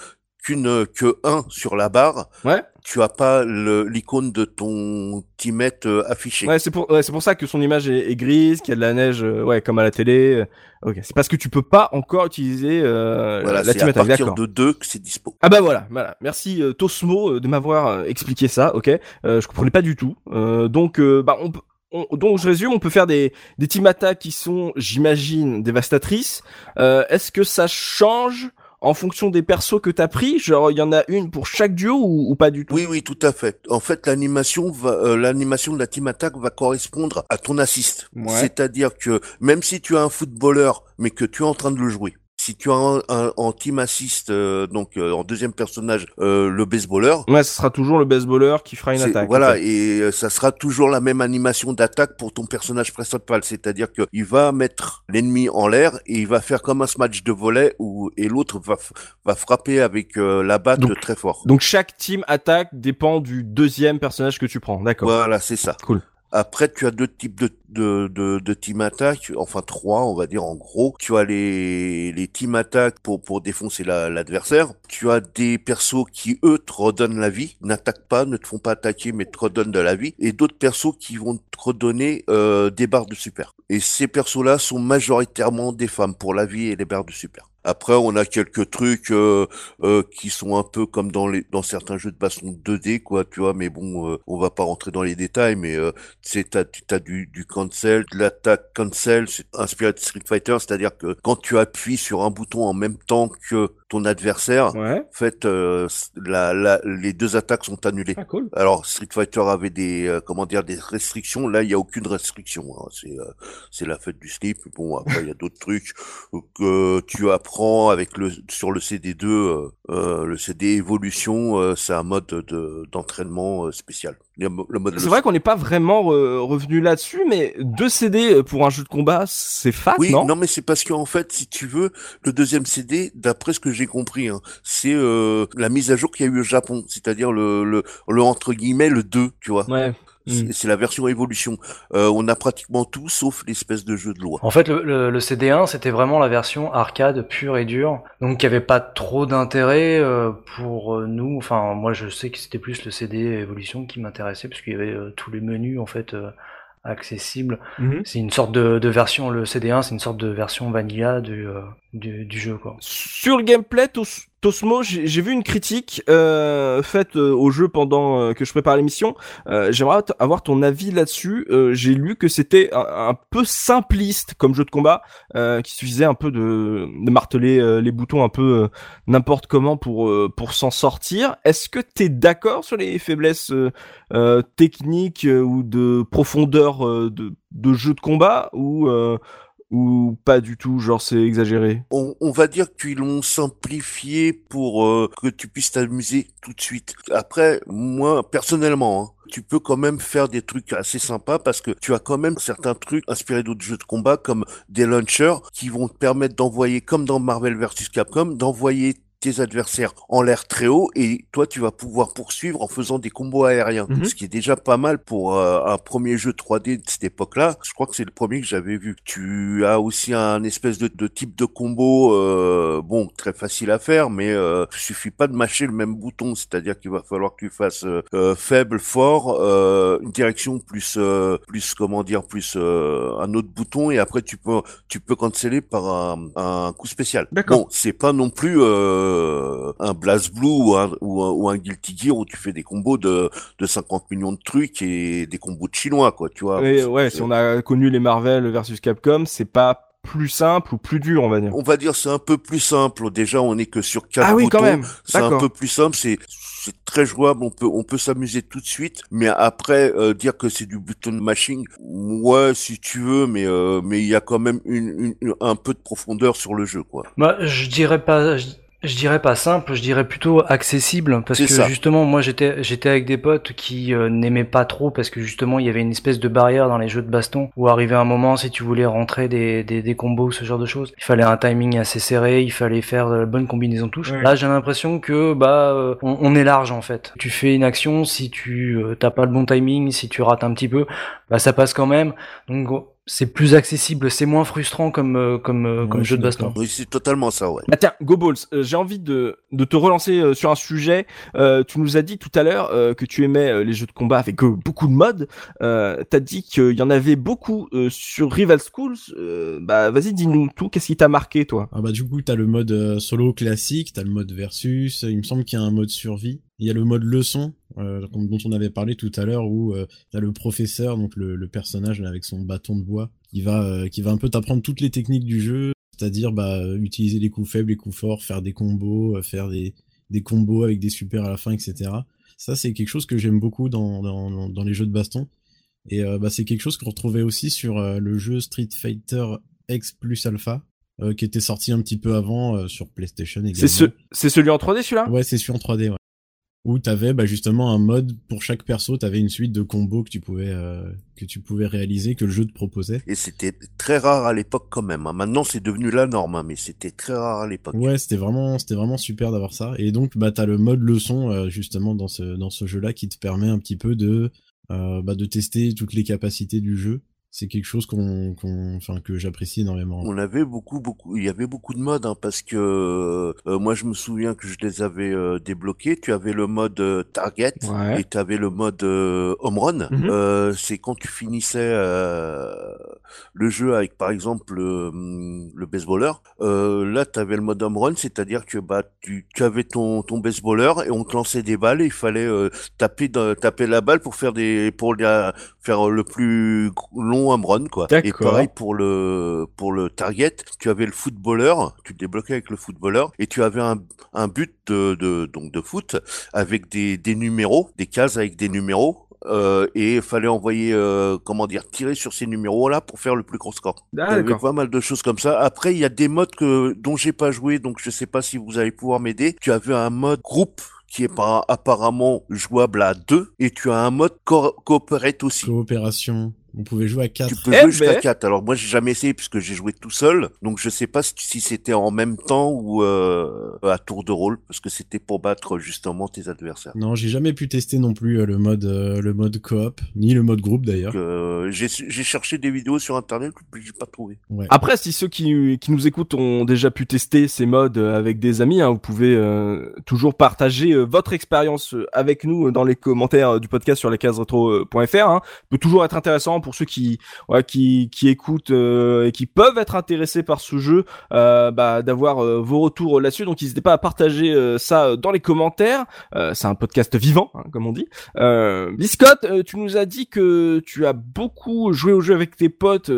qu'une que un sur la barre, Ouais. tu as pas l'icône de ton teammate euh, affiché. Ouais, c'est pour, ouais, c'est pour ça que son image est, est grise, qu'il y a de la neige, euh, ouais, comme à la télé. euh, Ok, c'est parce que tu peux pas encore utiliser euh, Voilà, la c'est team à partir de 2 que c'est dispo. Ah bah voilà, voilà. Merci euh, Tosmo de m'avoir expliqué ça. Ok, euh, je comprenais pas du tout. Euh, donc, bah on peut. on- donc je résume, on peut faire des, des team qui sont, j'imagine, dévastatrices. Euh, Est-ce que ça change en fonction des persos que t'as pris Genre il y en a une pour chaque duo ou, ou pas du tout? Oui, oui, tout à fait. En fait, l'animation va, euh, l'animation de la team attack va correspondre à ton assist. Ouais. C'est-à-dire que même si tu as un footballeur, mais que tu es en train de le jouer, si tu as un, un- en team assist, euh, donc euh, en deuxième personnage, euh, le baseballeur. Ouais, ce sera toujours le baseballeur qui fera une attaque. Voilà, et ça sera toujours la même animation d'attaque pour ton personnage principal, c'est-à-dire que il va mettre l'ennemi en l'air et il va faire comme un smash de volet où et l'autre va va frapper avec la batte Donc- très fort. Donc chaque team attaque dépend du deuxième personnage que tu prends. D'accord. Voilà, c'est ça. Cool. Après, tu as deux types de, de, de, team attack, enfin trois, on va dire en gros. Tu as les, les team attack pour, pour défoncer la- l'adversaire. tu as des persos qui, eux, te redonnent la vie, n'attaquent pas, ne te font pas attaquer, mais te redonnent de la vie. Et d'autres persos qui vont te redonner euh, des barres de super. Et ces persos-là sont majoritairement des femmes pour la vie et les barres de super. Après, on a quelques trucs euh, euh, qui sont un peu comme dans certains jeux de baston 2D, quoi, tu vois. Mais bon, euh, on va pas rentrer dans les détails, mais euh, c'est t'as t'as du du cancel, de l'attaque cancel, c'est inspiré de Street Fighter, c'est-à-dire que quand tu appuies sur un bouton en même temps que ton adversaire, Ouais. en fait, euh, la, la, les deux attaques sont annulées. Ah, cool. Alors Street Fighter avait des euh, comment dire des restrictions. Là, il y a aucune restriction. hein. C'est euh, c'est la fête du slip. Bon, après il y a d'autres trucs que tu apprends avec le sur le CD2. euh, euh, le CD évolution, euh, c'est un mode de d'entraînement spécial. Le, mo- le mode C'est vrai qu'on n'est pas vraiment euh, revenu là-dessus, mais deux CD pour un jeu de combat, c'est fat, Oui, non, non, mais c'est parce qu'en fait, si tu veux, le deuxième CD, d'après ce que j'ai compris, hein, c'est euh, la mise à jour qu'il y a eu au Japon, c'est-à-dire le, le, le entre guillemets le 2, tu vois. Ouais. C'est c'est la version évolution. Euh, on a pratiquement tout sauf l'espèce de jeu de loi. En fait, le, le, le CD1, c'était vraiment la version arcade pure et dure, donc qui avait pas trop d'intérêt euh, pour euh, nous. Enfin, moi, je sais que c'était plus le CD Evolution qui m'intéressait, parce qu'il y avait euh, tous les menus en fait euh, accessibles. Mhm. C'est une sorte de, de version, le CD1, c'est une sorte de version vanilla du, euh, du, du jeu, quoi. Sur le gameplay, Tos- Tosmo, j'ai vu une critique euh, faite euh, au jeu pendant euh, que je prépare l'émission. Euh, J'aimerais avoir ton avis là-dessus. Euh, j'ai lu que c'était un, peu simpliste comme jeu de combat, qui suffisait un peu de, de marteler les boutons un peu n'importe comment pour pour s'en sortir. Est-ce que t'es d'accord sur les faiblesses techniques ou de profondeur de, de jeu de combat ou ou pas du tout, genre c'est exagéré? On, va dire qu'ils l'ont simplifié pour euh, que tu puisses t'amuser tout de suite. Après, moi, personnellement, hein, tu peux quand même faire des trucs assez sympas parce que tu as quand même certains trucs inspirés d'autres jeux de combat comme des launchers qui vont te permettre d'envoyer, comme dans Marvel vs Capcom, d'envoyer tes adversaires en l'air très haut et toi tu vas pouvoir poursuivre en faisant des combos aériens Mhm. ce qui est déjà pas mal pour euh, un premier jeu 3D de cette époque-là je crois que c'est le premier que j'avais vu tu as aussi un espèce de, de type de combo euh, bon très facile à faire mais euh, il suffit pas de mâcher le même bouton c'est-à-dire qu'il va falloir que tu fasses euh, euh, faible fort euh, une direction plus euh, plus comment dire plus euh, un autre bouton et après tu peux tu peux canceller par un, un coup spécial D'accord. bon c'est pas non plus euh, un Blast Blue ou un, ou, un, ou un Guilty Gear où tu fais des combos de, de 50 millions de trucs et des combos de chinois, quoi, tu vois. Ouais, ouais, si on a connu les Marvel versus Capcom, c'est pas plus simple ou plus dur, on va dire. On va dire c'est un peu plus simple. Déjà, on est que sur quatre Ah oui, boutons. quand même. C'est un peu plus simple. C'est c'est très jouable. On peut on peut s'amuser tout de suite. Mais après euh, dire que c'est du button mashing, ouais, si tu veux, mais euh, mais il y a quand même une, une- une- un peu de profondeur sur le jeu, quoi. Bah, je dirais pas, je, je dirais pas simple, je dirais plutôt accessible, parce que ça. justement, moi, j'étais, j'étais avec des potes qui euh, n'aimaient pas trop, parce que justement, il y avait une espèce de barrière dans les jeux de baston, où arrivé un moment, si tu voulais rentrer des, des, des combos ou ce genre de choses, il fallait un timing assez serré, il fallait faire de la bonne combinaison de touches. Ouais. Là, j'ai l'impression que bah, euh, on, on est large en fait. Tu fais une action, si tu euh, t'as pas le bon timing, si tu rates un petit peu, bah ça passe quand même. Donc c'est plus accessible, c'est moins frustrant comme euh, comme euh, Ouais, comme je jeu de baston. Oui, c'est totalement ça, ouais. Bah tiens, Go Balls, euh, j'ai envie de, de te relancer euh, sur un sujet. Euh, tu nous as dit tout à l'heure euh, que tu aimais euh, les jeux de combat avec euh, beaucoup de modes. Euh, T'as dit qu'il y en avait beaucoup euh, sur Rival Schools. Euh, bah vas-y, dis-nous tout. Qu'est-ce qui t'a marqué, toi? Ah bah du coup t'as le mode euh, solo classique, t'as le mode versus, il me semble qu'il y a un mode survie. Il y a le mode leçon euh, dont on avait parlé tout à l'heure où euh, t'as le professeur, donc le, le personnage là, avec son bâton de bois, qui va euh, qui va un peu t'apprendre toutes les techniques du jeu, c'est-à-dire bah utiliser les coups faibles, les coups forts, faire des combos, euh, faire des des combos avec des super à la fin, etc. Ça c'est quelque chose que j'aime beaucoup dans, dans dans les jeux de baston. Et bah, c'est quelque chose qu'on retrouvait aussi sur le jeu Street Fighter X plus Alpha, euh, qui était sorti un petit peu avant euh, sur PlayStation également. C'est ce, c'est celui en 3D, celui-là? Ouais, c'est celui en 3D, ouais. Où t'avais bah, justement un mode pour chaque perso, t'avais une suite de combos que tu pouvais euh, que tu pouvais réaliser, que le jeu te proposait. Et c'était très rare à l'époque quand même. hein. Maintenant, c'est devenu la norme, hein, mais c'était très rare à l'époque. Ouais, c'était vraiment c'était vraiment super d'avoir ça. Et donc bah t'as le mode leçon euh, justement dans ce dans ce jeu-là qui te permet un petit peu de euh, bah, de tester toutes les capacités du jeu. C'est quelque chose qu'on qu'on enfin que j'apprécie énormément. On avait beaucoup, beaucoup, il y avait beaucoup de modes, hein, parce que euh, moi je me souviens que je les avais euh, débloqués. Tu avais le mode euh, target Ouais. et tu avais le mode euh, home run. Mhm. Euh, c'est quand tu finissais euh, le jeu avec par exemple le, le baseballeur. Euh, là, tu avais le mode home run, c'est-à-dire que bah tu, tu avais ton ton baseballeur et on te lançait des balles et il fallait euh, taper taper la balle pour faire des pour la- faire le plus long home run quoi. Et pareil pour le pour le target, tu avais le footballeur, tu te débloquais avec le footballeur et tu avais un, un but de, de donc de foot avec des des numéros, des cases avec des numéros. Euh, et il fallait envoyer, euh, comment dire, tirer sur ces numéros-là pour faire le plus gros score. Ah, Il y pas mal de choses comme ça. Après, il y a des modes que dont j'ai pas joué, donc je sais pas si vous allez pouvoir m'aider. Tu avais un mode groupe qui est pas apparemment jouable à deux, et tu as un mode co- coopérate aussi. Coopération. On pouvait jouer à 4. Tu peux Eh jouer jusqu'à ben. 4. Alors moi j'ai jamais essayé puisque j'ai joué tout seul, donc je sais pas si- c'était en même temps ou euh, à tour de rôle parce que c'était pour battre justement tes adversaires. Non, j'ai jamais pu tester non plus euh, le mode euh, le mode coop, ni le mode groupe d'ailleurs. Euh, j'ai cherché des vidéos sur internet, mais j'ai pas trouvé. Ouais. Après, si ceux qui, qui nous écoutent ont déjà pu tester ces modes avec des amis, hein, vous pouvez euh, toujours partager euh, votre expérience avec nous dans les commentaires du podcast sur lescaseretro.fr. Hein. Ça peut toujours être intéressant pour ceux qui, ouais, qui, qui écoutent euh, et qui peuvent être intéressés par ce jeu, euh, bah, d'avoir euh, vos retours là-dessus. Donc, n'hésitez pas à partager ça dans les commentaires. C'est un podcast vivant, hein, comme on dit. Biscotte, tu nous as dit que tu as beaucoup joué au jeu avec tes potes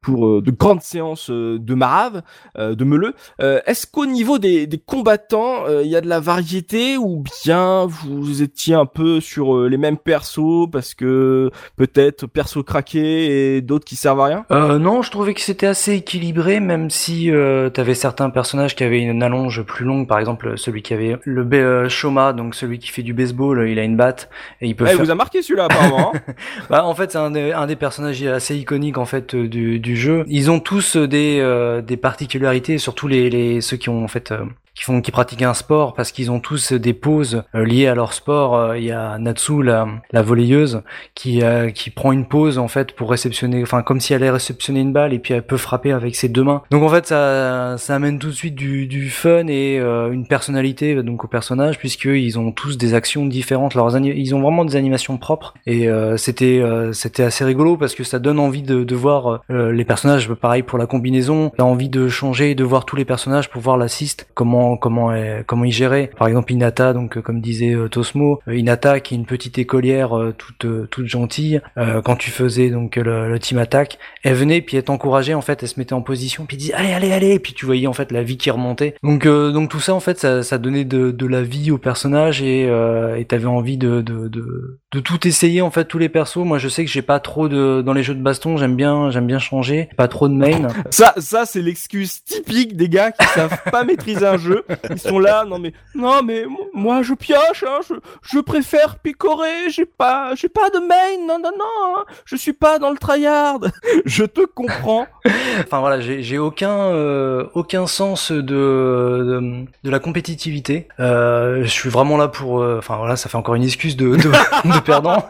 pour de grandes séances de marave, de meuleux. Est-ce qu'au niveau des, des combattants, il y a de la variété ou bien vous étiez un peu sur les mêmes persos parce que peut-être perso et d'autres qui servent à rien? Euh, non, je trouvais que c'était assez équilibré, même si euh, t'avais certains personnages qui avaient une allonge plus longue, par exemple celui qui avait le B- euh, Shoma, donc celui qui fait du baseball, il a une batte et il peut Eh, faire. vous a marqué celui-là apparemment. hein Bah, en fait, c'est un, des- un des personnages assez iconiques en fait euh, du, du jeu. Ils ont tous euh, des, euh, des particularités, surtout les, les ceux qui ont en fait euh, qui font qui pratiquent un sport parce qu'ils ont tous des poses euh, liées à leur sport. Euh, Il y a Natsu, la, la volleyeuse, qui euh, qui prend une pose en fait pour réceptionner, enfin comme si elle allait réceptionner une balle et puis elle peut frapper avec ses deux mains. Donc en fait, ça ça amène tout de suite du, du fun et euh, une personnalité donc au personnage puisqu'ils ont tous des actions différentes. Leurs ils ont vraiment des animations propres et euh, c'était euh, c'était assez rigolo parce que ça donne envie de, de voir les personnages. Pareil pour la combinaison, t'as envie de changer et de voir tous les personnages pour voir l'assist comment comment elle- comment ils géraient. Par exemple Inata, donc comme disait Tosmo, Inata qui est une petite écolière toute toute gentille. quand tu faisais donc le, le team attack, elle venait puis elle t'encourageait en fait, elle se mettait en position puis disait allez allez allez et puis tu voyais en fait la vie qui remontait. Donc euh, donc tout ça en fait ça, ça donnait de, la vie au personnage et euh, t'avais envie de, de tout essayer en fait tous les persos. Moi je sais que j'ai pas trop de dans les jeux de baston, j'aime bien j'aime bien changer, pas trop de main. Ça, ça c'est l'excuse typique des gars qui savent pas maîtriser un jeu. Ils sont là, non mais, non mais mo- moi je pioche, hein, je, je préfère picorer. J'ai pas, j'ai pas de main. Non non non, hein, je suis pas dans le tryhard. je te comprends. Enfin voilà, j'ai aucun euh, aucun sens de, de de la compétitivité. Euh, je suis vraiment là pour. euh, Enfin voilà, ça fait encore une excuse de de, de perdant.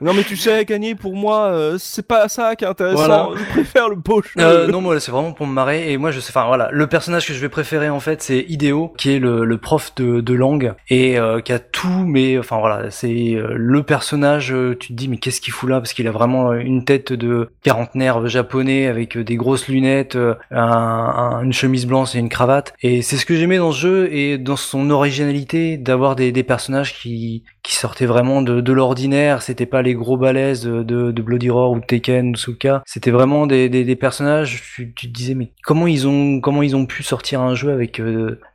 Non mais tu sais, gagner pour moi, c'est pas ça qui est intéressant. Voilà. Je préfère le beau jeu. Non, moi, c'est vraiment pour me marrer. Et moi, je sais, enfin, voilà, le personnage que je vais préférer, en fait, c'est Ideo, qui est le, le prof de, de langue et qui a tout, mais, enfin, voilà, c'est le personnage, tu te dis, mais qu'est-ce qu'il fout là? Parce qu'il a vraiment euh, une tête de quarantenaire japonais avec euh, des grosses lunettes, euh, un- un- une chemise blanche et une cravate. Et c'est ce que j'aimais dans ce jeu et dans son originalité d'avoir des, personnages qui, qui sortaient vraiment de, de l'ordinaire. C'était pas les gros balaises de, Bloody Roar ou de Tekken ou Suka. C'était vraiment des, personnages. Tu, te disais mais comment ils ont comment ils ont pu sortir un jeu avec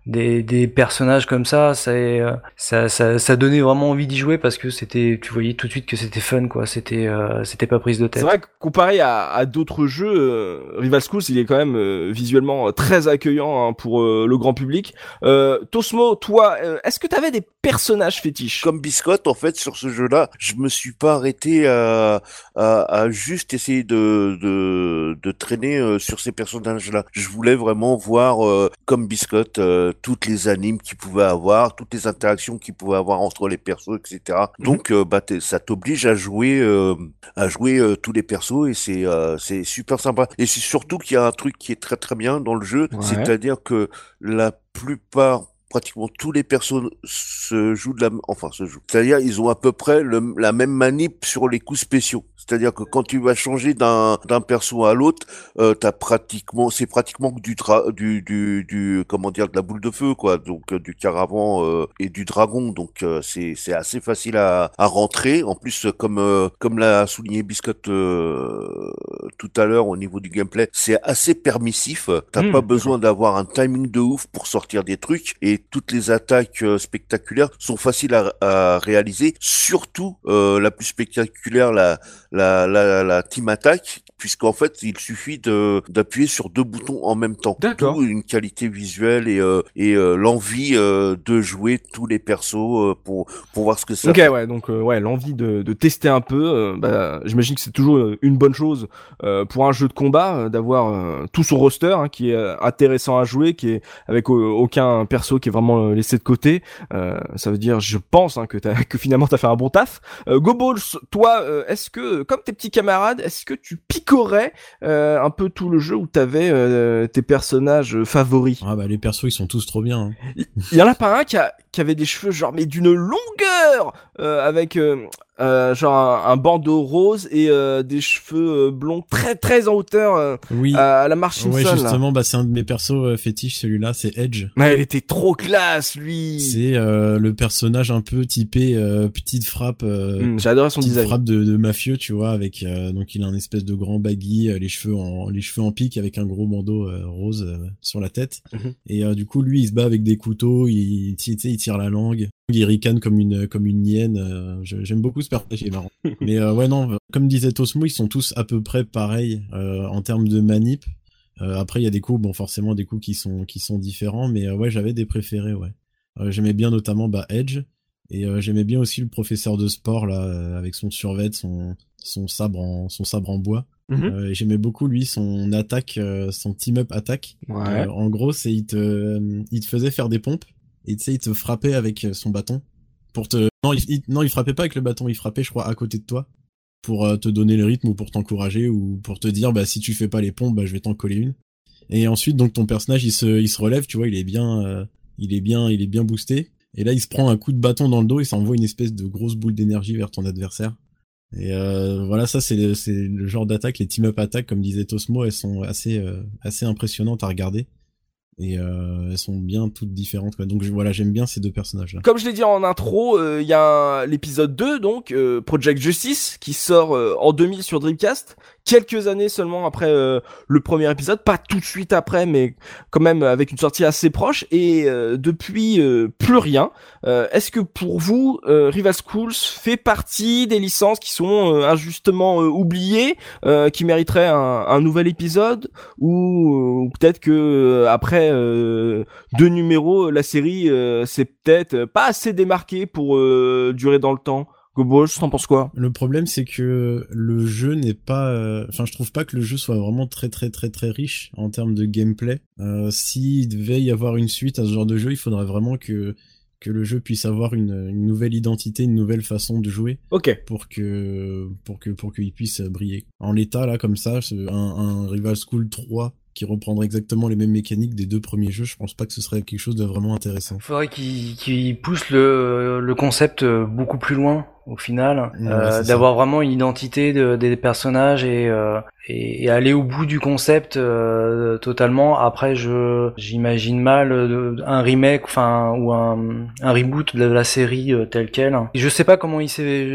des, des personnages comme ça C'est euh, ça, ça ça donnait vraiment envie d'y jouer parce que c'était tu voyais tout de suite que c'était fun quoi. C'était euh, c'était pas prise de C'est tête. vrai que comparé à, à d'autres jeux, euh, Rival Schools, il est quand même euh, visuellement euh, très accueillant hein, pour euh, le grand public. Euh, Tosmo, toi, euh, est-ce que t'avais des personnages fétiches? Comme Biscotte, en fait, sur ce jeu-là, je me suis pas arrêté à, à, à juste essayer de, de, de traîner euh, sur ces personnages-là. Je voulais vraiment voir, euh, comme Biscotte, euh, toutes les animes qu'il pouvait avoir, toutes les interactions qu'il pouvait avoir entre les persos, etc. Mhm. Donc, euh, bah, ça t'oblige à jouer, euh, à jouer euh, tous les persos et c'est c'est super sympa. Et c'est surtout qu'il y a un truc qui est très très bien dans le jeu, Ouais. c'est-à-dire que la plupart pratiquement tous les persos se jouent de la, enfin se jouent. C'est-à-dire ils ont à peu près le- la même manip sur les coups spéciaux. C'est-à-dire que quand tu vas changer d'un d'un perso à l'autre, euh, t'as pratiquement, c'est pratiquement que du, dra- du du du comment dire de la boule de feu quoi, donc euh, du caravan euh, et du dragon. Donc euh, c'est c'est assez facile à à rentrer. En plus, euh, comme euh, comme l'a souligné Biscotte euh, tout à l'heure au niveau du gameplay, c'est assez permissif. T'as Mm, pas besoin d'avoir un timing de ouf pour sortir des trucs et toutes les attaques euh, spectaculaires sont faciles à, à réaliser. Surtout euh, la plus spectaculaire, la la la, la team attack, puisqu'en fait il suffit de d'appuyer sur deux boutons en même temps. D'accord. Une qualité visuelle et euh, et euh, l'envie euh, de jouer tous les persos pour pour voir ce que ça. Ok fait. ouais donc ouais l'envie de, de tester un peu bah, j'imagine que c'est toujours une bonne chose pour un jeu de combat d'avoir tout son roster hein, qui est intéressant à jouer qui est avec aucun perso qui est vraiment euh, laissé de côté Euh, ça veut dire je pense hein, que t'as que finalement t'as fait un bon taf euh, Goballs toi euh, est-ce que comme tes petits camarades est-ce que tu picorais euh, un peu tout le jeu où t'avais euh, tes personnages favoris? Ah bah les persos ils sont tous trop bien. hein. il y en a pas un qui, a, qui avait des cheveux genre mais d'une longueur euh, avec euh, genre un, un bandeau rose et euh, des cheveux euh, blonds très très en hauteur euh, Oui. à la March ouais là. justement bah c'est un de mes persos euh, fétiches celui-là c'est Edge. Ouais, il était trop classe lui. C'est euh, le personnage un peu typé euh, petite frappe. J'ai adoré son petite design. frappe de, de mafieux, tu vois, avec euh, donc il a un espèce de grand baggy, euh, les cheveux en les cheveux en pique avec un gros bandeau euh, rose euh, sur la tête. Mhm. Et euh, du coup, lui, il se bat avec des couteaux, il, il, il tire la langue, il ricane comme une comme une hyène. euh, J'aime beaucoup ce personnage, il est marrant. Mais euh, ouais, non, comme disait Tosmo, ils sont tous à peu près pareils euh, en termes de manip. Euh, après, il y a des coups, bon, forcément, des coups qui sont qui sont différents, mais ouais, j'avais des préférés, ouais. J'aimais bien notamment bah, Edge. Et j'aimais bien aussi le professeur de sport là, avec son survêt, son son sabre en son sabre en bois. Mhm. J'aimais beaucoup lui son attaque, son team up attaque. Ouais. En gros, c'est il te il te faisait faire des pompes et tu sais il te frappait avec son bâton pour te non il, non il frappait pas avec le bâton, il frappait je crois à côté de toi pour euh, te donner le rythme ou pour t'encourager ou pour te dire bah si tu fais pas les pompes bah je vais t'en coller une. Et ensuite donc ton personnage il se il se relève, tu vois, il est bien euh, il est bien il est bien boosté et là il se prend un coup de bâton dans le dos et ça envoie une espèce de grosse boule d'énergie vers ton adversaire. Et euh, voilà, ça c'est le, le genre d'attaque, les team-up attaques, comme disait Tosmo, elles sont assez euh, assez impressionnantes à regarder et euh, elles sont bien toutes différentes. Quoi. Donc voilà, j'aime bien ces deux personnages là. Comme je l'ai dit en intro, euh, il y a l'épisode 2, donc euh, Project Justice, qui sort euh, en 2000 sur Dreamcast, quelques années seulement après euh, le premier épisode, pas tout de suite après, mais quand même avec une sortie assez proche, et euh, depuis euh, plus rien. Euh, Est-ce que pour vous, euh, Rival Schools fait partie des licences qui sont euh, injustement oubliées, qui mériteraient un, un nouvel épisode, ou, ou peut-être que après deux numéros, la série c'est peut-être pas assez démarqué pour durer dans le temps? Gobo, t'en penses quoi? Le problème c'est que le jeu n'est pas, euh, enfin je trouve pas que le jeu soit vraiment très très très très riche en termes de gameplay. Euh, S'il devait y avoir une suite à ce genre de jeu, il faudrait vraiment que que le jeu puisse avoir une, une nouvelle identité, une nouvelle façon de jouer. Ok. pour que pour que pour qu'il puisse briller. En l'état là comme ça, un, un Rival School 3 qui reprendrait exactement les mêmes mécaniques des deux premiers jeux, je pense pas que ce serait quelque chose de vraiment intéressant. Faudrait qu'il qu'il pousse le, le concept euh, beaucoup plus loin au final, Ouais, euh, d'avoir vraiment une identité de- des personnages et, euh, et, et aller au bout du concept euh, totalement. Après, je j'imagine mal euh, un remake, enfin ou un, un reboot de la série euh, telle quelle. Je sais pas comment il s'est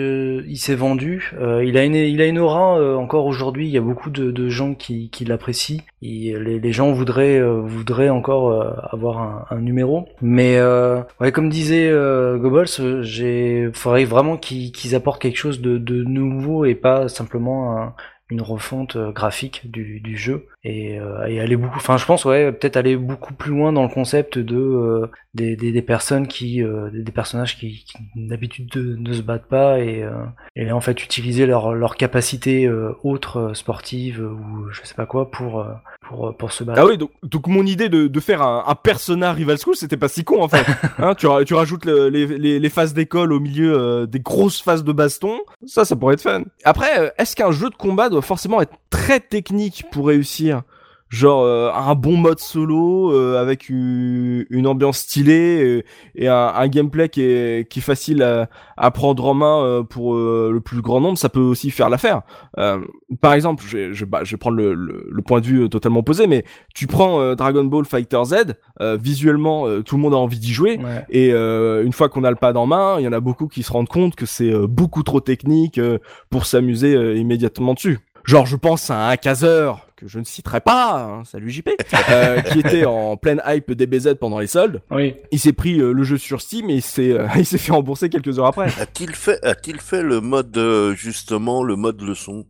il s'est vendu. Il a une il a une aura encore aujourd'hui. Il y a beaucoup de, de gens qui, qui l'apprécient. Et les, les gens voudraient voudraient encore avoir un, un numéro. Mais euh, ouais, comme disait Goebbels, j'ai faudrait vraiment qu'ils apportent quelque chose de, nouveau et pas simplement un- une refonte euh, graphique du, jeu. Et, euh, et aller beaucoup enfin je pense ouais peut-être aller beaucoup plus loin dans le concept de euh, des, des, des personnes qui euh, des, personnages qui, qui d'habitude de- ne se battent pas et euh, et en fait utiliser leur leur capacité euh, autre euh, sportive ou je sais pas quoi pour pour pour se battre Ah oui, donc, donc mon idée de, de faire un, un persona Rival School, c'était pas si con en fait. hein, tu, tu rajoutes le- les, les, les phases d'école au milieu des grosses phases de baston, ça, ça pourrait être fun. Après, est-ce qu'un jeu de combat doit forcément être très technique pour réussir? Genre euh, un bon mode solo euh, avec une, une ambiance stylée euh, et, un, un gameplay qui est, qui est facile à, à prendre en main euh, pour euh, le plus grand nombre, ça peut aussi faire l'affaire. Euh, par exemple, je, vais- je, bah, je vais prendre le, le, le point de vue totalement opposé, mais tu prends euh, Dragon Ball Fighter Z, euh, visuellement, euh, tout le monde a envie d'y jouer. Ouais. Et euh, une fois qu'on a le pad en main, il y en a beaucoup qui se rendent compte que c'est euh, beaucoup trop technique euh, pour s'amuser euh, immédiatement dessus. Genre, je pense à un caseur que je ne citerai pas, hein, salut JP, euh, qui était en pleine hype DBZ pendant les soldes. Oui. Il s'est pris euh, le jeu sur Steam et il s'est euh, il s'est fait rembourser quelques heures après. A-t-il fait, a-t-il fait le mode euh, justement le mode leçon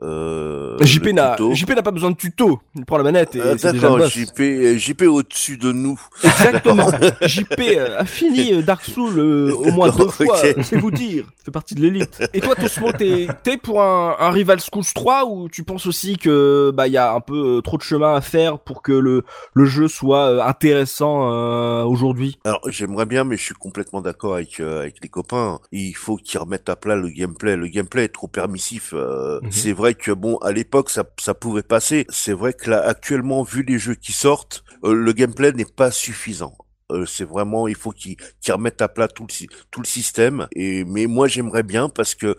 euh, JP le n'a JP n'a pas besoin de tuto. Il prend la manette et Ah, c'est déjà le D'accord, boss. JP, JP au-dessus de nous. Exactement. JP a fini Dark Souls euh, au moins deux fois, c'est vous dire. Fait partie de l'élite. Et toi, Tosmo, t'es t'es pour un, un Rival Schools 3 ou tu penses aussi que bah y a un peu euh, trop de chemin à faire pour que le le jeu soit euh, intéressant euh, aujourd'hui Alors j'aimerais bien, mais je suis complètement d'accord avec euh, avec les copains. Il faut qu'ils remettent à plat le gameplay. Le gameplay est trop permissif. euh, Mhm. C'est vrai que bon, à l'époque ça ça pouvait passer. C'est vrai que là actuellement, vu les jeux qui sortent, le gameplay n'est pas suffisant. Euh, c'est vraiment, il faut qu'ils remettent à plat tout le tout le système. Et mais moi j'aimerais bien parce que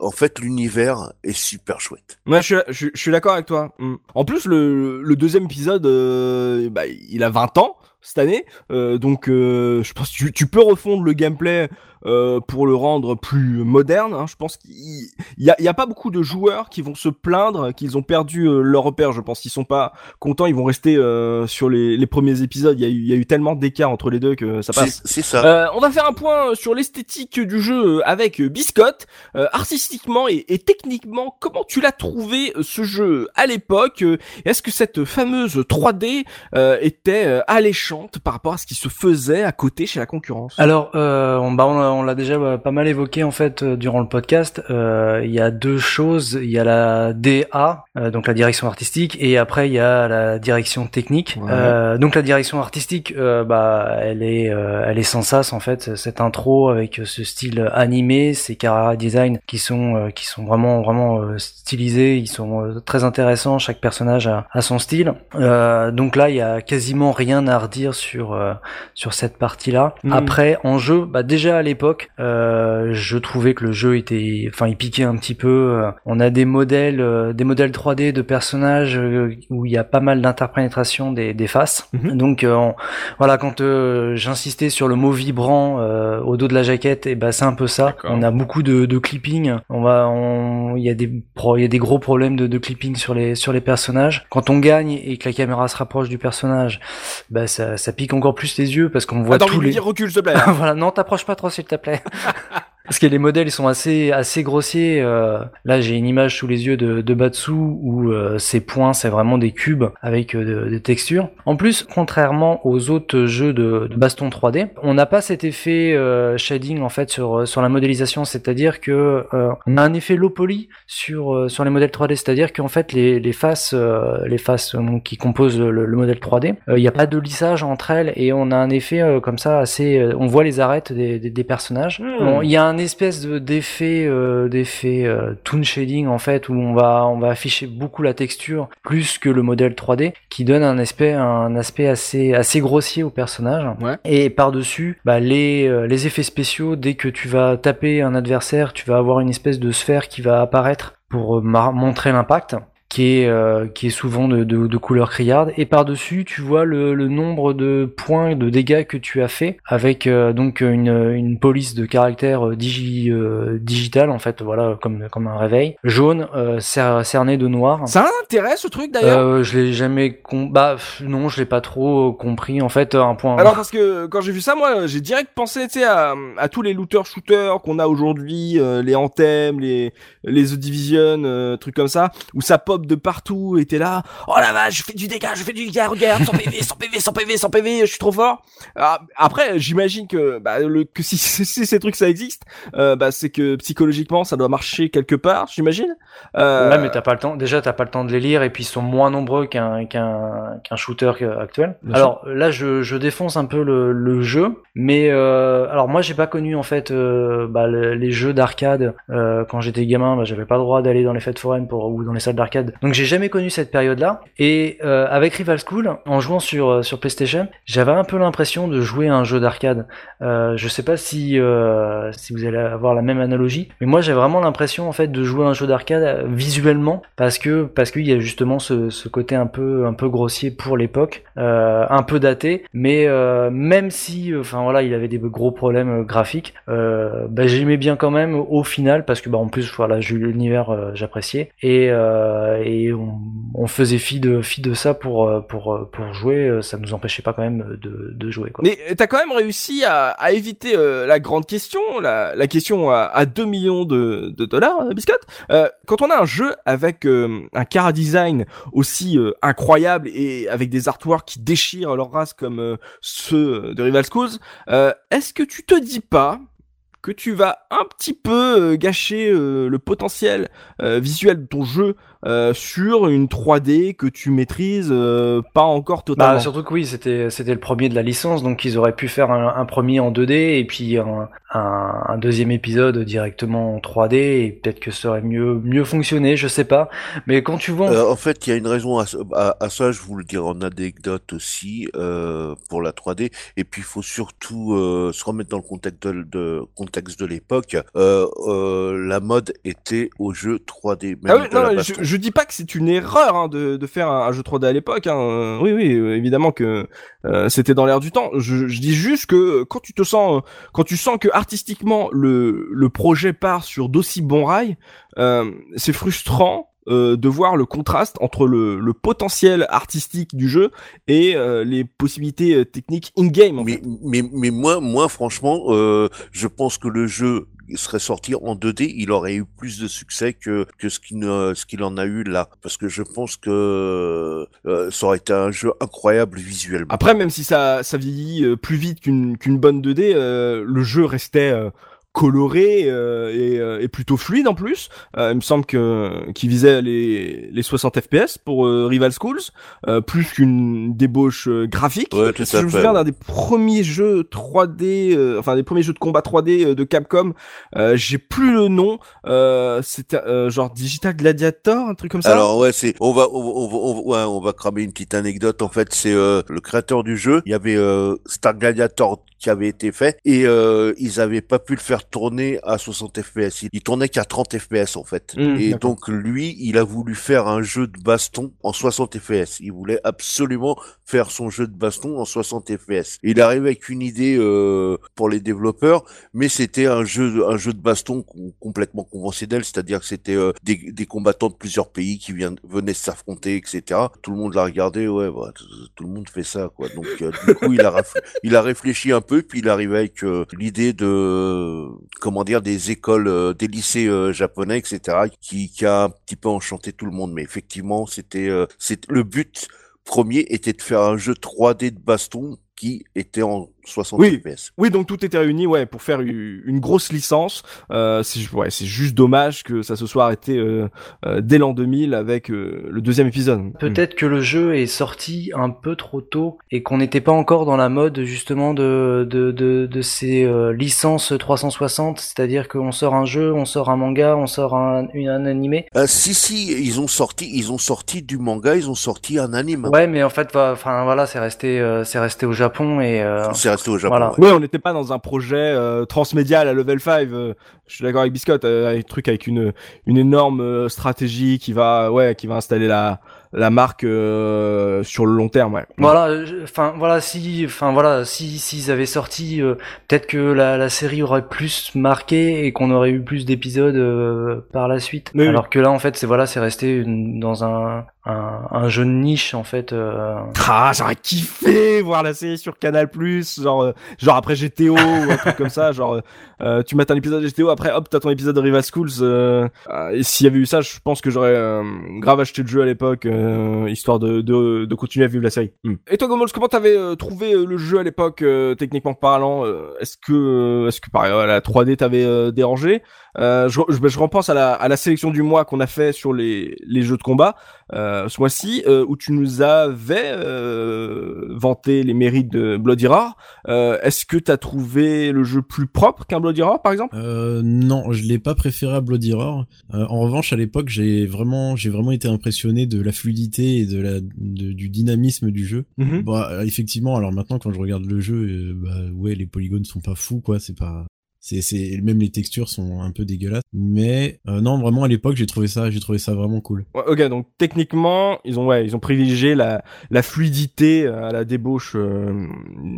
en fait l'univers est super chouette. Ouais, je suis, d'accord avec toi. Mm. En plus, le, le deuxième épisode, euh, bah, il a 20 ans cette année, euh, donc euh, je pense que tu, tu peux refondre le gameplay euh, pour le rendre plus moderne. hein. Je pense qu'il y a, il y a pas beaucoup de joueurs qui vont se plaindre qu'ils ont perdu euh, leur repère. Je pense qu'ils sont pas contents, ils vont rester euh, sur les, les premiers épisodes. Il y, a eu, il y a eu tellement d'écart entre les deux que ça passe. C'est c'est ça. Euh, on va faire un point sur l'esthétique du jeu avec Biscotte. Euh, artistiquement et, et techniquement, comment tu l'as trouvé ce jeu à l'époque? Est-ce que cette fameuse 3D euh, était alléchante par rapport à ce qui se faisait à côté chez la concurrence? Alors, euh, on, bah, on l'a- on l'a déjà euh, pas mal évoqué en fait euh, durant le podcast. Euh, Il y a deux choses. Il y a la DA, donc la direction artistique, et après il y a la direction technique. Ouais. Donc la direction artistique, bah, elle est, elle est sans sas en fait. Cette intro avec ce style animé, ces chara design qui sont, qui sont vraiment, vraiment stylisés. Ils sont très intéressants. Chaque personnage a, a son style. Donc là, il y a quasiment rien à redire sur sur cette partie-là. Mhm. Après, en jeu, bah déjà à l'époque, euh, je trouvais que le jeu était, enfin, il piquait un petit peu. euh, On a des modèles, euh, des modèles 3D de personnages euh, où il y a pas mal d'interprétation des, des faces. Mhm. Donc on- voilà, quand j'insistais sur le mot vibrant au dos de la jaquette, et ben c'est un peu ça. On a beaucoup de, de clipping. On va, on, il y a des, pro- il y a des gros problèmes de, de clipping sur les sur les personnages. Quand on gagne et que la caméra se rapproche du personnage, bah ça, ça pique encore plus les yeux parce qu'on voit Attends, tous les. dire recule s'il te plaît. voilà, non, t'approches pas trop s'il te plaît. Parce que les modèles sont assez assez grossiers. euh, là, j'ai une image sous les yeux de, de Batsu où euh, ces points c'est vraiment des cubes avec euh, de- des textures. En plus, contrairement aux autres jeux de, de baston 3D, on n'a pas cet effet euh, shading en fait sur sur la modélisation. C'est-à-dire que euh, on a un effet low poly sur euh, sur les modèles 3D. C'est-à-dire qu'en fait les les faces euh, les faces euh, qui composent le, le modèle 3D, euh, il n'y a pas de lissage entre elles et on a un effet euh, comme ça assez. euh, on voit les arêtes des, des, des personnages. Hmm. Bon, il y a un espèce de- d'effet euh, d'effet euh, toon shading en fait où on va on va afficher beaucoup la texture plus que le modèle 3D qui donne un aspect un aspect assez assez grossier au personnage. Ouais. Et par dessus, bah, les euh, les effets spéciaux dès que tu vas taper un adversaire, tu vas avoir une espèce de sphère qui va apparaître pour euh, montrer l'impact qui est euh, qui est souvent de, de, de couleur criarde. Et par dessus tu vois le, le nombre de points de dégâts que tu as fait avec euh, donc une, une police de caractère euh, digi euh, digital en fait voilà comme comme un réveil. Jaune euh, cer- cerné de noir. Ça a un intérêt ce truc d'ailleurs? Euh, je l'ai jamais com bah non je l'ai pas trop compris en fait un point. Alors parce que quand j'ai vu ça, moi, j'ai direct pensé, à, à tous les looters shooters qu'on a aujourd'hui, euh, les Anthem, les les The Division, euh, trucs comme ça, où ça pop de partout, et t'es là, oh la vache, je fais du dégât, je fais du dégât, regarde, sans PV, sans PV, sans PV, sans PV, je suis trop fort. Ah, après, j'imagine que bah, le que si, si ces trucs ça existe, euh, bah c'est que psychologiquement ça doit marcher quelque part, j'imagine. Euh, Ouais, mais t'as pas le temps. Déjà, t'as pas le temps de les lire, et puis ils sont moins nombreux qu'un qu'un qu'un shooter actuel. Bien alors là, je, je défonce un peu le, le jeu, mais euh, alors moi, j'ai pas connu en fait bah, le- les jeux d'arcade quand j'étais gamin. Bah, j'avais pas le droit d'aller dans les fêtes foraines pour ou dans les salles d'arcade, donc j'ai jamais connu cette période-là. Et euh, avec Rival School, en jouant sur euh, sur PlayStation, j'avais un peu l'impression de jouer un jeu d'arcade. Euh, je sais pas si si vous allez avoir la même analogie, mais moi j'ai vraiment l'impression en fait de jouer un jeu d'arcade visuellement parce que parce qu'il y a justement ce, côté un peu un peu grossier pour l'époque, un peu daté, mais même si enfin voilà il avait des gros problèmes graphiques, bah, j'aimais bien quand même au final parce que bah en plus voilà l'univers j'appréciais et, et on, faisait fi de ça pour pour pour jouer. Ça nous empêchait pas quand même de, jouer. Quoi. Mais t'as quand même réussi à, éviter la grande question, la, question à, à 2 millions de, dollars, biscotte. quand on a un jeu avec un cara design aussi incroyable et avec des artworks qui déchirent leur race comme ceux de Rival Schools, est-ce que tu te dis pas que tu vas un petit peu euh, gâcher euh, le potentiel euh, visuel de ton jeu sur une 3D que tu maîtrises pas encore totalement. Bah, surtout que oui, c'était c'était le premier de la licence, donc ils auraient pu faire un, premier en 2D et puis un, un, deuxième épisode directement en 3D et peut-être que ça aurait mieux mieux fonctionné, je sais pas. Mais quand tu vois, en fait, il y a une raison à, à, ça. Je vous le dirai en anecdote aussi pour la 3D. Et puis il faut surtout se remettre dans le contexte de, de contexte de l'époque, euh, euh, la mode était au jeu 3D. Ah oui, non, je, je, dis pas que c'est une erreur hein, de, de, faire un, jeu 3D à l'époque. Hein. Oui, oui, évidemment que euh, c'était dans l'air du temps. Je, je, dis juste que quand tu te sens, quand tu sens que artistiquement le, le projet part sur d'aussi bons rails, euh, c'est frustrant euh, de voir le contraste entre le, le, potentiel artistique du jeu et euh, les possibilités euh, techniques in-game. Mais, mais, mais, moi, moi franchement, euh, je pense que le jeu serait sorti en 2D, il aurait eu plus de succès que, que ce qu'il en a eu là. Parce que je pense que ça aurait été un jeu incroyable visuellement. Après, même si ça, ça vieillit plus vite qu'une qu'une bonne 2D, le jeu restait coloré euh, et, euh, et, plutôt fluide en plus. Euh, il me semble que qu'il visait les, les 60 FPS pour Rival Schools, plus qu'une débauche graphique. Ouais, je me souviens d'un des premiers jeux 3D, enfin des premiers jeux de combat 3D de Capcom. J'ai plus le nom. C'était genre Digital Gladiator, un truc comme ça. Alors ouais, c'est on va on, on, ouais, on va cramer une petite anecdote. En fait, c'est le créateur du jeu. Il y avait Star Gladiator qui avait été fait et euh, ils avaient pas pu le faire tourner à 60 fps. Il tournait qu'à 30 fps en fait. Mmh, et donc lui, il a voulu faire un jeu de baston en 60 fps. Il voulait absolument faire son jeu de baston en 60 fps. il est arrivé avec une idée euh, pour les développeurs, mais c'était un jeu un jeu de baston complètement conventionnel, c'est-à-dire que c'était euh, des, des, combattants de plusieurs pays qui viennent, venaient s'affronter, etc. Tout le monde l'a regardé, ouais, bah, tout le monde fait ça, quoi. Donc du coup, il a il a réfléchi un peu puis il arrivait avec euh, l'idée de, comment dire, des écoles, euh, des lycées euh, japonais, etc., qui, qui a un petit peu enchanté tout le monde. Mais effectivement, c'était, c'est le but premier était de faire un jeu 3D de baston qui était en 60 oui. FPS. Oui, donc tout était réuni, ouais, pour faire une grosse licence. Euh, c'est ouais, c'est juste dommage que ça se soit arrêté euh, euh, dès l'an 2000 avec euh, le deuxième épisode. Peut-être que le jeu est sorti un peu trop tôt et qu'on n'était pas encore dans la mode justement de de de, de ces euh, licences 360, c'est-à-dire qu'on sort un jeu, on sort un manga, on sort un, un animé. si si, ils ont sorti, ils ont sorti du manga, ils ont sorti un anime. Ouais, mais en fait, enfin voilà, c'est resté c'est resté au Japon et au Japon. Voilà. Ouais. on n'était pas dans un projet euh, transmédial à level 5. Euh, je suis d'accord avec Biscotte, euh, un truc avec une une énorme euh, stratégie qui va ouais qui va installer la la marque euh, sur le long terme. Ouais. Voilà, enfin voilà si, enfin voilà si s'ils avaient sorti, euh, peut-être que la, la, série aurait plus marqué et qu'on aurait eu plus d'épisodes euh, par la suite. Mais Alors que là en fait c'est voilà c'est resté dans un, un, un jeu de niche en fait. Ah j'aurais kiffé voir la série sur Canal Plus, genre genre après GTO ou un truc comme ça, genre tu mets un épisode de GTO après hop t'as ton épisode de Rival Schools. et s'il y avait eu ça, je pense que j'aurais grave acheté le jeu à l'époque. Euh, histoire de, de, de, continuer à vivre la série. Hmm. Et toi, Gomols, comment t'avais euh, trouvé euh, le jeu à l'époque, techniquement parlant Est-ce que, est-ce que par la 3D t'avait dérangé? Je, je, je, repense à la, à la sélection du mois qu'on a fait sur les, les jeux de combat ce mois-ci, où tu nous avais vanté les mérites de Bloody Roar. Est-ce que t'as trouvé le jeu plus propre qu'un Bloody Roar, par exemple? Non, je l'ai pas préféré à Bloody Roar. en revanche, à l'époque, j'ai vraiment, j'ai vraiment été impressionné de la fluidité et de la du dynamisme du jeu. Bah effectivement, alors maintenant quand je regarde le jeu, euh, bah ouais, les polygones sont pas fous quoi, c'est pas c'est même les textures sont un peu dégueulasses. Mais euh, non vraiment à l'époque j'ai trouvé ça j'ai trouvé ça vraiment cool. Ok donc techniquement ils ont ouais ils ont privilégié la la fluidité euh, à la débauche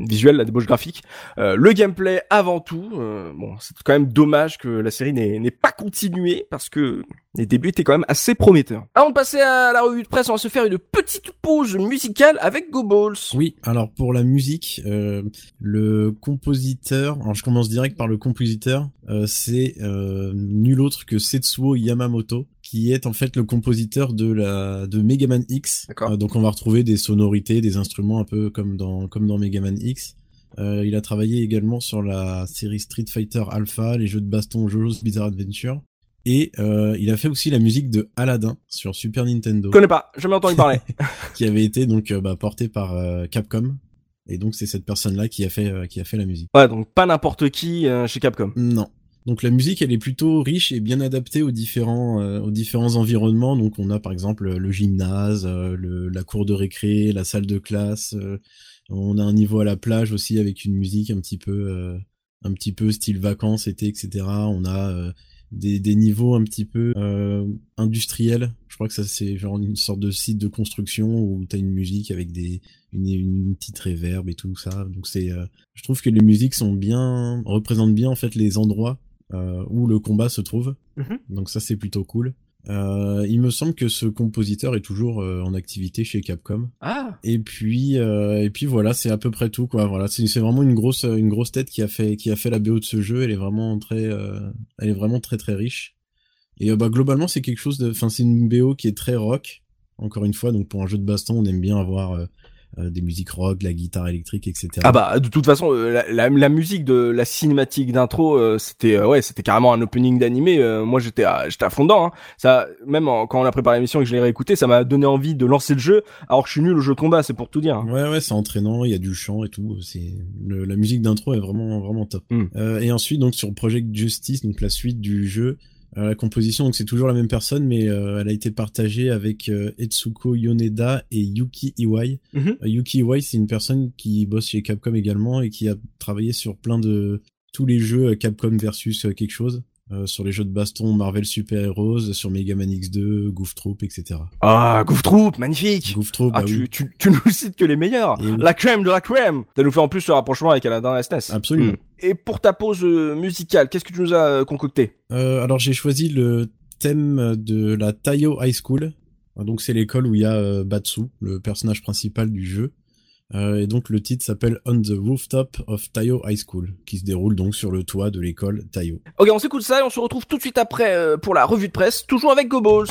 visuelle la débauche graphique. Le gameplay avant tout bon c'est quand même dommage que la série n'ait pas continué parce que Les débuts étaient quand même assez prometteurs. Avant de passer à la revue de presse, on va se faire une petite pause musicale avec Go Balls. Oui, alors pour la musique, euh, le compositeur, alors je commence direct par le compositeur, euh, c'est euh, nul autre que Setsuo Yamamoto, qui est en fait le compositeur de la de Mega Man X. D'accord. Euh, donc on va retrouver des sonorités, des instruments un peu comme dans comme dans Mega Man X. Euh, il a travaillé également sur la série Street Fighter Alpha, les jeux de baston JoJo's Bizarre Adventure. Et euh, il a fait aussi la musique de Aladdin sur Super Nintendo, Je connais pas, jamais entendu parler. qui avait été donc euh, bah, porté par euh, Capcom. Et donc c'est cette personne-là qui a fait euh, qui a fait la musique. ouais, donc pas n'importe qui chez Capcom. Non. Donc la musique, elle est plutôt riche et bien adaptée aux différents euh, aux différents environnements. Donc on a par exemple le gymnase, euh, le, la cour de récré, la salle de classe. on a un niveau à la plage aussi avec une musique un petit peu euh, un petit peu style vacances, été, etc. On a euh, des, des niveaux un petit peu euh, industriels. Je crois que ça c'est genre une sorte de site de construction où t'as une musique avec des une, une petite réverb et tout ça. Donc c'est euh, je trouve que les musiques sont bien représentent bien en fait les endroits euh, où le combat se trouve. Mhm. Donc ça c'est plutôt cool. Euh, il me semble que ce compositeur est toujours euh, en activité chez Capcom. Ah, Et puis euh, et puis voilà, c'est à peu près tout quoi. Voilà, c'est vraiment une grosse une grosse tête qui a fait qui a fait la BO de ce jeu. Elle est vraiment très elle est vraiment très très riche. Et bah globalement c'est quelque chose de, enfin c'est une BO qui est très rock. Encore une fois, donc pour un jeu de baston, on aime bien avoir des musiques rock, de la guitare électrique, etc. ah bah de toute façon euh, la, la, la musique de la cinématique d'intro euh, c'était euh, ouais c'était carrément un opening d'animé. euh, moi j'étais à, j'étais à fond dedans. Hein. Ça même en- quand on a préparé l'émission et que je l'ai réécouté, ça m'a donné envie de lancer le jeu alors que je suis nul au jeu de combat, c'est pour tout dire. hein. Ouais, ouais, c'est entraînant, il y a du chant et tout. C'est le- la musique d'intro est vraiment, vraiment top. Mm. Euh, et ensuite, donc sur Project Justice, donc la suite du jeu, la composition, donc c'est toujours la même personne, mais euh, elle a été partagée avec euh, Etsuko Yoneda et Yuki Iwai. Mhm. Euh, Yuki Iwai, c'est une personne qui bosse chez Capcom également et qui a travaillé sur plein de tous les jeux Capcom versus quelque chose. Euh, sur les jeux de baston Marvel Super Heroes, sur Mega Man X2, Goof Troop, etc. Ah, Goof Troop, magnifique. Goof Troop, Ah, bah tu, oui, tu, tu nous cites que les meilleurs. Oui. La crème de la crème. Ça nous fait en plus le rapprochement avec Aladdin SNES. Absolument. Mm. Et pour ta pause euh, musicale, qu'est-ce que tu nous as euh, concocté? Euh, alors j'ai choisi le thème de la Taiyo High School. Euh, Donc c'est l'école où il y a Batsu, le personnage principal du jeu. Euh, et donc le titre s'appelle On the Rooftop of Taiyo High School, qui se déroule donc sur le toit de l'école Taiyo. Ok, on s'écoute ça et on se retrouve tout de suite après euh, pour la revue de presse, toujours avec Go Balls.「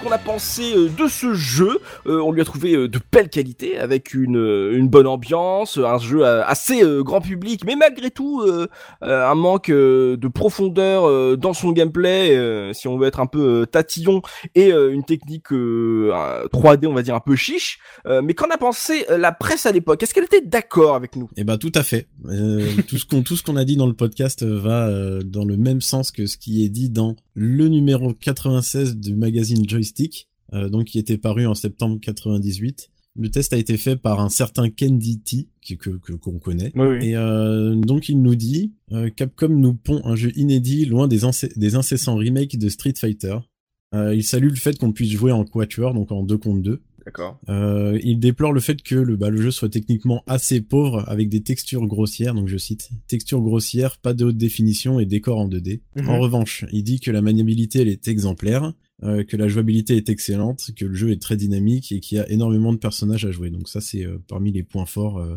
qu'on a pensé euh, de ce jeu. Euh, on lui a trouvé euh, de belles qualités, avec une, euh, une bonne ambiance, un jeu assez grand public, mais malgré tout un manque de profondeur dans son gameplay, si on veut être un peu tatillon, et une technique euh, un 3D, on va dire un peu chiche. Mais qu'en a pensé la presse à l'époque? Est-ce qu'elle était d'accord avec nous? Eh ben tout à fait. Tout ce qu'on tout ce qu'on a dit dans le podcast va dans le même sens que ce qui est dit dans le numéro 96 du magazine Joystick, donc qui était paru en septembre 98. Le test a été fait par un certain Candy T, que qu'on connaît. Oui, oui. Et euh, donc il nous dit euh, Capcom nous pond un jeu inédit loin des, des incessants remakes de Street Fighter. Euh, il salue le fait qu'on puisse jouer en quatuor, donc en 2 contre 2. D'accord. Euh, il déplore le fait que le, bah, le jeu soit techniquement assez pauvre avec des textures grossières, donc je cite, textures grossières, pas de haute définition et décor en 2D. Mhm. En revanche, il dit que la maniabilité elle est exemplaire, euh, que la jouabilité est excellente, que le jeu est très dynamique et qu'il y a énormément de personnages à jouer. Donc ça c'est euh, parmi les points forts euh,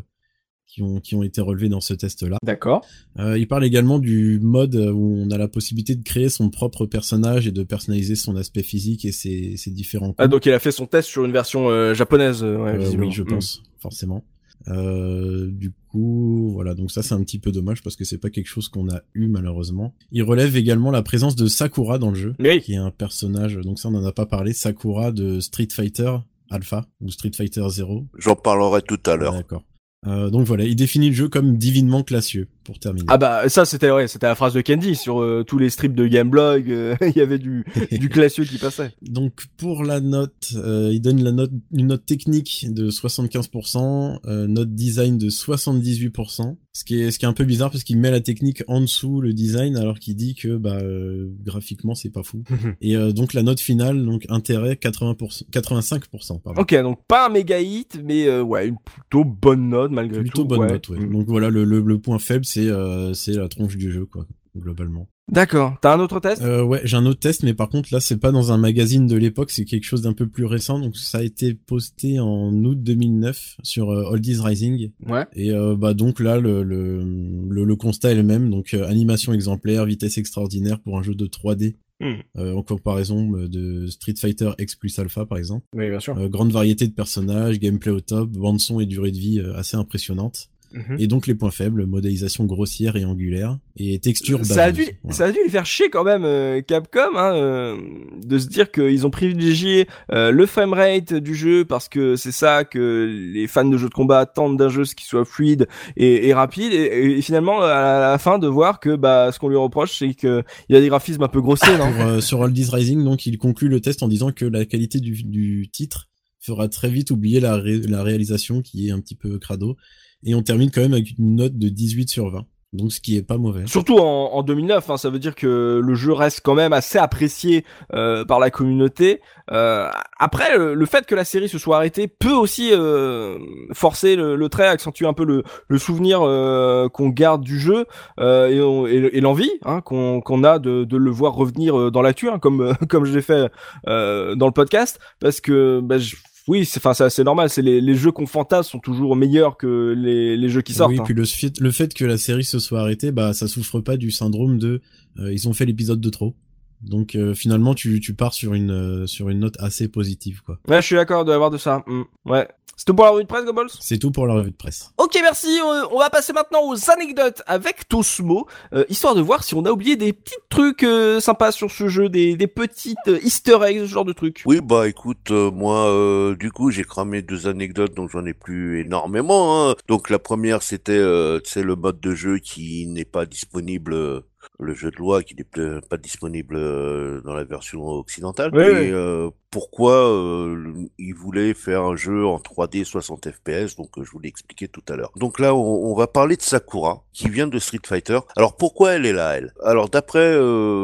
qui ont, qui ont été relevés dans ce test-là. D'accord. Il parle également du mode où on a la possibilité de créer son propre personnage et de personnaliser son aspect physique et ses, ses différents Ah, coups. donc il a fait son test sur une version japonaise, ouais, oui, je Mm. pense, forcément. Euh, du coup, voilà, donc ça c'est un petit peu dommage parce que c'est pas quelque chose qu'on a eu malheureusement. Il relève également la présence de Sakura dans le jeu, Oui. qui est un personnage, donc ça on en a pas parlé, Sakura de Street Fighter Alpha ou Street Fighter Zero. J'en parlerai tout à l'heure. D'accord. Euh, donc voilà, il définit le jeu comme divinement classieux, pour terminer. Ah bah ça c'était ouais, c'était la phrase de Candy sur euh, tous les strips de Gameblog, euh, il y avait du du classieux qui passait. Donc pour la note, euh, il donne la note, une note technique de 75%, euh, note design de 78%. Ce qui est, ce qui est un peu bizarre parce qu'il met la technique en dessous le design alors qu'il dit que bah euh, graphiquement c'est pas fou. Et euh, donc la note finale, donc intérêt 80%, 85%. Pardon. Ok, donc pas un méga hit, mais euh, ouais, une plutôt bonne note malgré Plutôt tout. bonne ouais. note, ouais. Donc voilà, le, le, le point faible c'est euh, c'est la tronche du jeu quoi, globalement. D'accord. T'as un autre test? Euh, ouais, j'ai un autre test, mais par contre là, c'est pas dans un magazine de l'époque, c'est quelque chose d'un peu plus récent. Donc ça a été posté en août 2009 sur euh, Oldies Rising. Ouais. Et euh, bah donc là, le le, le, le constat est le même. Donc euh, animation exemplaire, vitesse extraordinaire pour un jeu de 3D. Hmm. euh, en comparaison euh, de Street Fighter X plus Alpha par exemple. Oui, bien sûr. Euh, grande variété de personnages, gameplay au top, bande son et durée de vie euh, assez impressionnante. Mhm. Et donc les points faibles, modélisation grossière et angulaire et texture Ça a, dû, Voilà. ça a dû les faire chier quand même, euh, Capcom, hein, euh, de se dire qu'ils ont privilégié euh, le framerate du jeu parce que c'est ça que les fans de jeux de combat attendent d'un jeu, ce qui soit fluide et, et rapide. Et, et finalement, à la fin, de voir que bah, ce qu'on lui reproche, c'est que il y a des graphismes un peu grossiers, non pour, euh, sur Oldies Rising, donc il conclut le test en disant que la qualité du, du titre fera très vite oublier la, ré- la réalisation qui est un petit peu crado. Et on termine quand même avec une note de 18 sur 20. Donc ce qui est pas mauvais. Surtout en, en 2009, hein, ça veut dire que le jeu reste quand même assez apprécié euh, par la communauté. Euh, après, le, le fait que la série se soit arrêtée peut aussi euh, forcer le, le trait, accentuer un peu le, le souvenir euh, qu'on garde du jeu euh, et, et- et l'envie hein, qu'on qu'on a de, de le voir revenir euh, dans l'actu, hein, comme comme je l'ai fait dans le podcast, parce que bah, je- oui, c'est enfin c'est normal. C'est les, les jeux qu'on fantasme sont toujours meilleurs que les, les jeux qui sortent. oui, hein. puis le fait, le fait que la série se soit arrêtée, bah ça souffre pas du syndrome de euh, ils ont fait l'épisode de trop. Donc euh, finalement tu, tu pars sur une euh, sur une note assez positive quoi. Ouais, je suis d'accord d'avoir de ça. Mm. Ouais. C'est tout pour la revue de presse, Goebbels C'est tout pour la revue de presse. Ok, merci. On va passer maintenant aux anecdotes avec Tosmo, euh, histoire de voir si on a oublié des petits trucs euh, sympas sur ce jeu, des, des petites euh, Easter eggs, ce genre de trucs. Oui, bah écoute, euh, moi, euh, du coup, j'ai cramé deux anecdotes, donc j'en ai plus énormément. hein. Donc la première, c'était, euh, tu sais, le mode de jeu qui n'est pas disponible, euh, le jeu de loi qui n'est pas disponible euh, dans la version occidentale. Oui, Et oui. euh, pourquoi euh, ils voulaient faire un jeu en 3D 60 FPS, donc euh, je vous l'ai expliqué tout à l'heure. Donc là, on, on va parler de Sakura, qui vient de Street Fighter. Alors pourquoi elle est là, elle? Alors d'après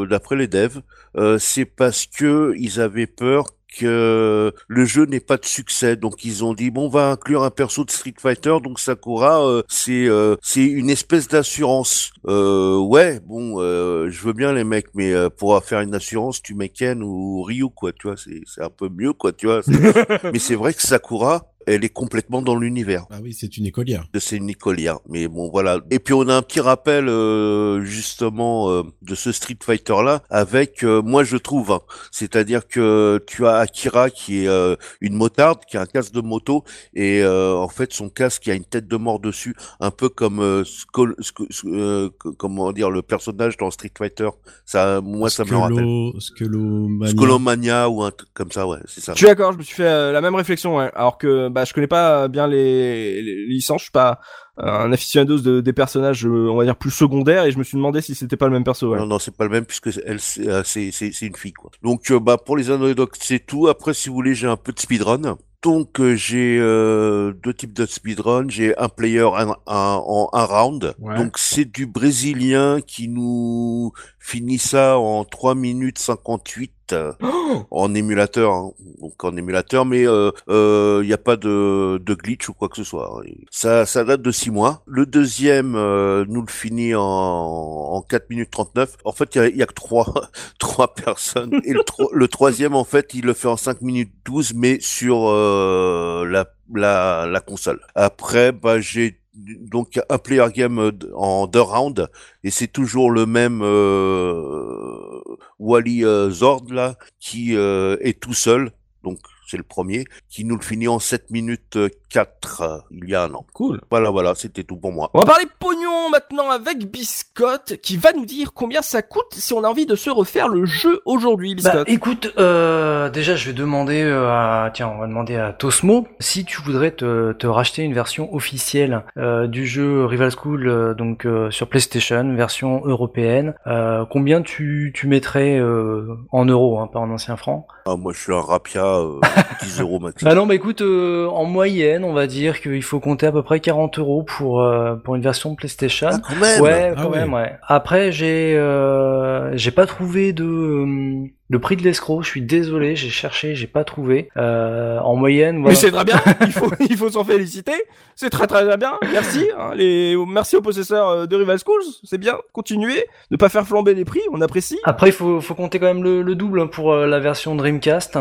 d'après les devs, c'est parce que ils avaient peur que le jeu n'ait pas de succès. Donc ils ont dit bon, on va inclure un perso de Street Fighter. Donc Sakura, euh, c'est euh, c'est une espèce d'assurance. Euh, ouais, bon, euh, je veux bien les mecs, mais euh, pour faire une assurance, tu mets Ken ou Ryu, quoi. Tu vois, c'est c'est un peu mieux, quoi. Tu vois. mais c'est vrai que Sakura, elle est complètement dans l'univers. Ah oui, c'est une écolière. c'est une écolière. Mais bon, voilà. Et puis on a un petit rappel euh, justement euh, de ce Street Fighter là avec, euh, moi je trouve, hein, c'est-à-dire que tu as Akira qui est euh, une motarde, qui a un casque de moto et euh, en fait son casque il a une tête de mort dessus, un peu comme euh, Skull- euh, comment dire le personnage dans Street Fighter. Ça, moi ça me le rappelle. Sculo- Sculomania. Skolomania ou un truc comme ça, ouais, c'est ça. Je suis d'accord, je me suis fait euh, la même réflexion, ouais. alors que bah je connais pas bien les, les licences, je suis pas euh, un aficionados de, des personnages, euh, on va dire plus secondaires, et je me suis demandé si c'était pas le même perso. Ouais. Non, non, c'est pas le même puisque elle, c'est, euh, c'est, c'est, c'est une fille, quoi. Donc, euh, bah, pour les anecdotes, c'est tout. Après, si vous voulez, j'ai un peu de speedrun. Donc, euh, j'ai euh, deux types de speedrun. J'ai un player un, un- en un round. Ouais. Donc, c'est du brésilien qui nous finit ça en 3 minutes 58 euh, en émulateur. hein. Donc, en émulateur, mais il euh, euh, y a pas de, de glitch ou quoi que ce soit. Ça, ça date de 6 mois. Le deuxième euh, nous le finit en, en 4 minutes 39. En fait, il y a, a que trois, trois personnes. Et le, tro- le troisième, en fait, il le fait en 5 minutes 12, mais sur euh, la, la, la console. Après, bah, j'ai donc un player game en deux rounds et c'est toujours le même euh, Wally euh, Zord là qui euh, est tout seul. Donc c'est le premier qui nous le finit en 7 minutes 4 euh, il y a un an. Cool. Voilà voilà, c'était tout pour moi. On va parler pognon maintenant avec Biscotte, qui va nous dire combien ça coûte si on a envie de se refaire le jeu aujourd'hui, Bah, Biscotte. écoute, euh, déjà je vais demander euh, à tiens, on va demander à Tosmo si tu voudrais te, te racheter une version officielle euh, du jeu Rival School euh, donc euh, sur PlayStation, version européenne. euh, combien tu, tu mettrais euh, en euros, hein, pas en ancien franc? Ah, moi je suis un rapia euh, 10 euros max. Bah non, bah écoute, euh, en moyenne, on va dire qu'il faut compter à peu près 40 euros pour euh, pour une version PlayStation. Ah, quand même. Ouais, Ah quand même, ouais. Après, j'ai euh, j'ai pas trouvé de euh, le prix de l'escroc. Je suis désolé, j'ai cherché, j'ai pas trouvé. Euh, en moyenne, Mais voilà. c'est très bien, il faut, il faut s'en féliciter. C'est très très bien. Merci. hein, les, merci aux possesseurs euh, de Rival Schools. C'est bien. Continuez. Ne pas faire flamber les prix. On apprécie. Après, il faut, faut compter quand même le, le double hein, pour euh, la version Dreamcast.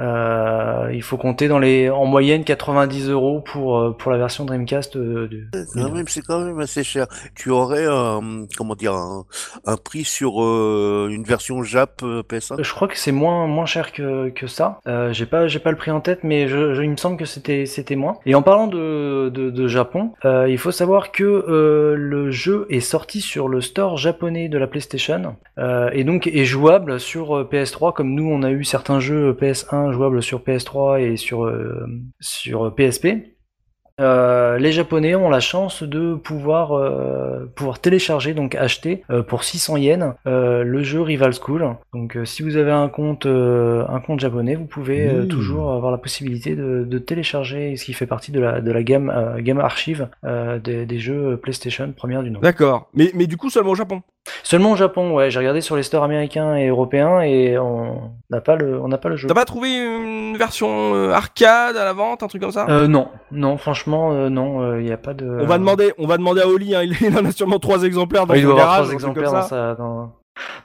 Euh, il faut compter dans les en moyenne 90 euros pour euh, pour la version Dreamcast. de- Quand même, c'est quand même assez cher. Tu aurais un, comment dire, un, un prix sur euh, une version Jap euh, PS1 Je crois que c'est moins moins cher que que ça. Euh, j'ai pas j'ai pas le prix en tête, mais il me semble que c'était c'était moins. Et en parlant de de, Japon, euh, il faut savoir que euh, le jeu est sorti sur le store japonais de la PlayStation euh, et donc est jouable sur euh, PS3 comme nous on a eu certains jeux PS1 jouables sur PS3 et sur sur PSP. Euh, les Japonais ont la chance de pouvoir euh, pouvoir télécharger donc acheter euh, pour 600 yens euh, le jeu Rival School. Donc euh, si vous avez un compte euh, un compte japonais, vous pouvez euh, Mmh. toujours avoir la possibilité de, de télécharger ce qui fait partie de la de la gamme euh, gamme archive euh, des, des jeux PlayStation première du nom. D'accord. Mais, mais du coup, seulement au Japon? Seulement au Japon, ouais. J'ai regardé sur les stores américains et européens et on n'a pas le on n'a pas le jeu. T'as pas trouvé une version arcade à la vente, un truc comme ça? Euh, non, non, franchement, euh, non, il n'y a pas de. On va demander, on va demander à Oli. Hein, il il en a sûrement trois exemplaires dans Ouais, il doit avoir garage, trois exemplaires dans ça. sa, dans,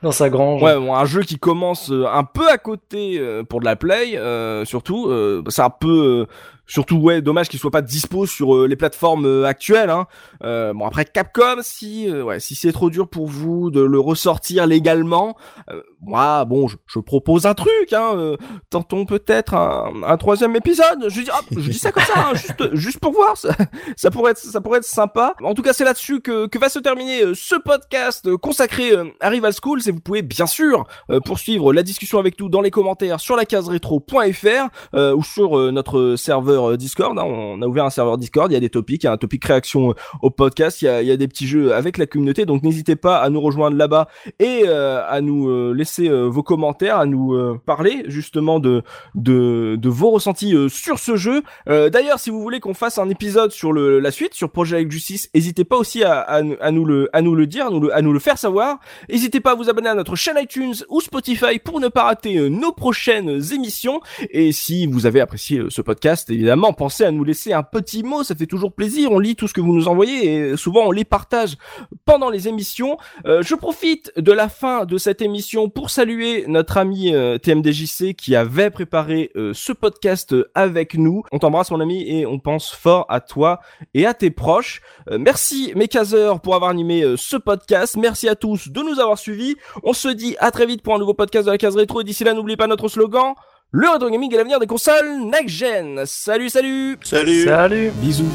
dans sa grange. Ouais, bon, un jeu qui commence euh, un peu à côté euh, pour de la play, euh, surtout. euh, c'est un peu, euh, surtout ouais, dommage qu'il soit pas dispo sur euh, les plateformes euh, actuelles. Hein. Euh, bon après Capcom, si, euh, ouais, si c'est trop dur pour vous de le ressortir légalement, euh, moi, bon, je, je propose un truc. Hein, euh, tentons peut-être un, un troisième épisode. Je dis, ah, je dis ça comme ça, hein, juste, juste pour voir. Ça, ça pourrait être, ça pourrait être sympa. En tout cas, c'est là-dessus que, que va se terminer ce podcast consacré à Rival Schools. Et vous pouvez bien sûr poursuivre la discussion avec nous dans les commentaires sur la case rétro.fr euh, ou sur notre serveur euh, Discord. hein. On a ouvert un serveur Discord. Il y a des topics, il y a un topic réaction euh, au podcast. Il y a, des petits jeux avec la communauté. Donc n'hésitez pas à nous rejoindre là-bas et euh, à nous laisser vos commentaires, à nous parler justement de vos ressentis sur ce jeu. D'ailleurs, si vous voulez qu'on fasse un épisode sur le, la suite, sur Project Justice, n'hésitez pas aussi à, nous le dire, à nous le, faire savoir. N'hésitez pas à vous abonner à notre chaîne iTunes ou Spotify pour ne pas rater nos prochaines émissions. Et si vous avez apprécié ce podcast, évidemment, pensez à nous laisser un petit mot, ça fait toujours plaisir. On lit tout ce que vous nous envoyez et souvent on les partage pendant les émissions. Euh, je profite de la fin de cette émission pour saluer notre ami euh, TMDJC qui avait préparé euh, ce podcast avec nous. On t'embrasse mon ami et on pense fort à toi et à tes proches. Euh, merci mes caseurs pour avoir animé euh, ce podcast. Merci à tous de nous avoir suivis. On se dit à très vite pour un nouveau podcast de la case rétro et d'ici là n'oubliez pas notre slogan. Le rétro gaming est l'avenir des consoles next gen. Salut, salut. Salut. Salut Bisous.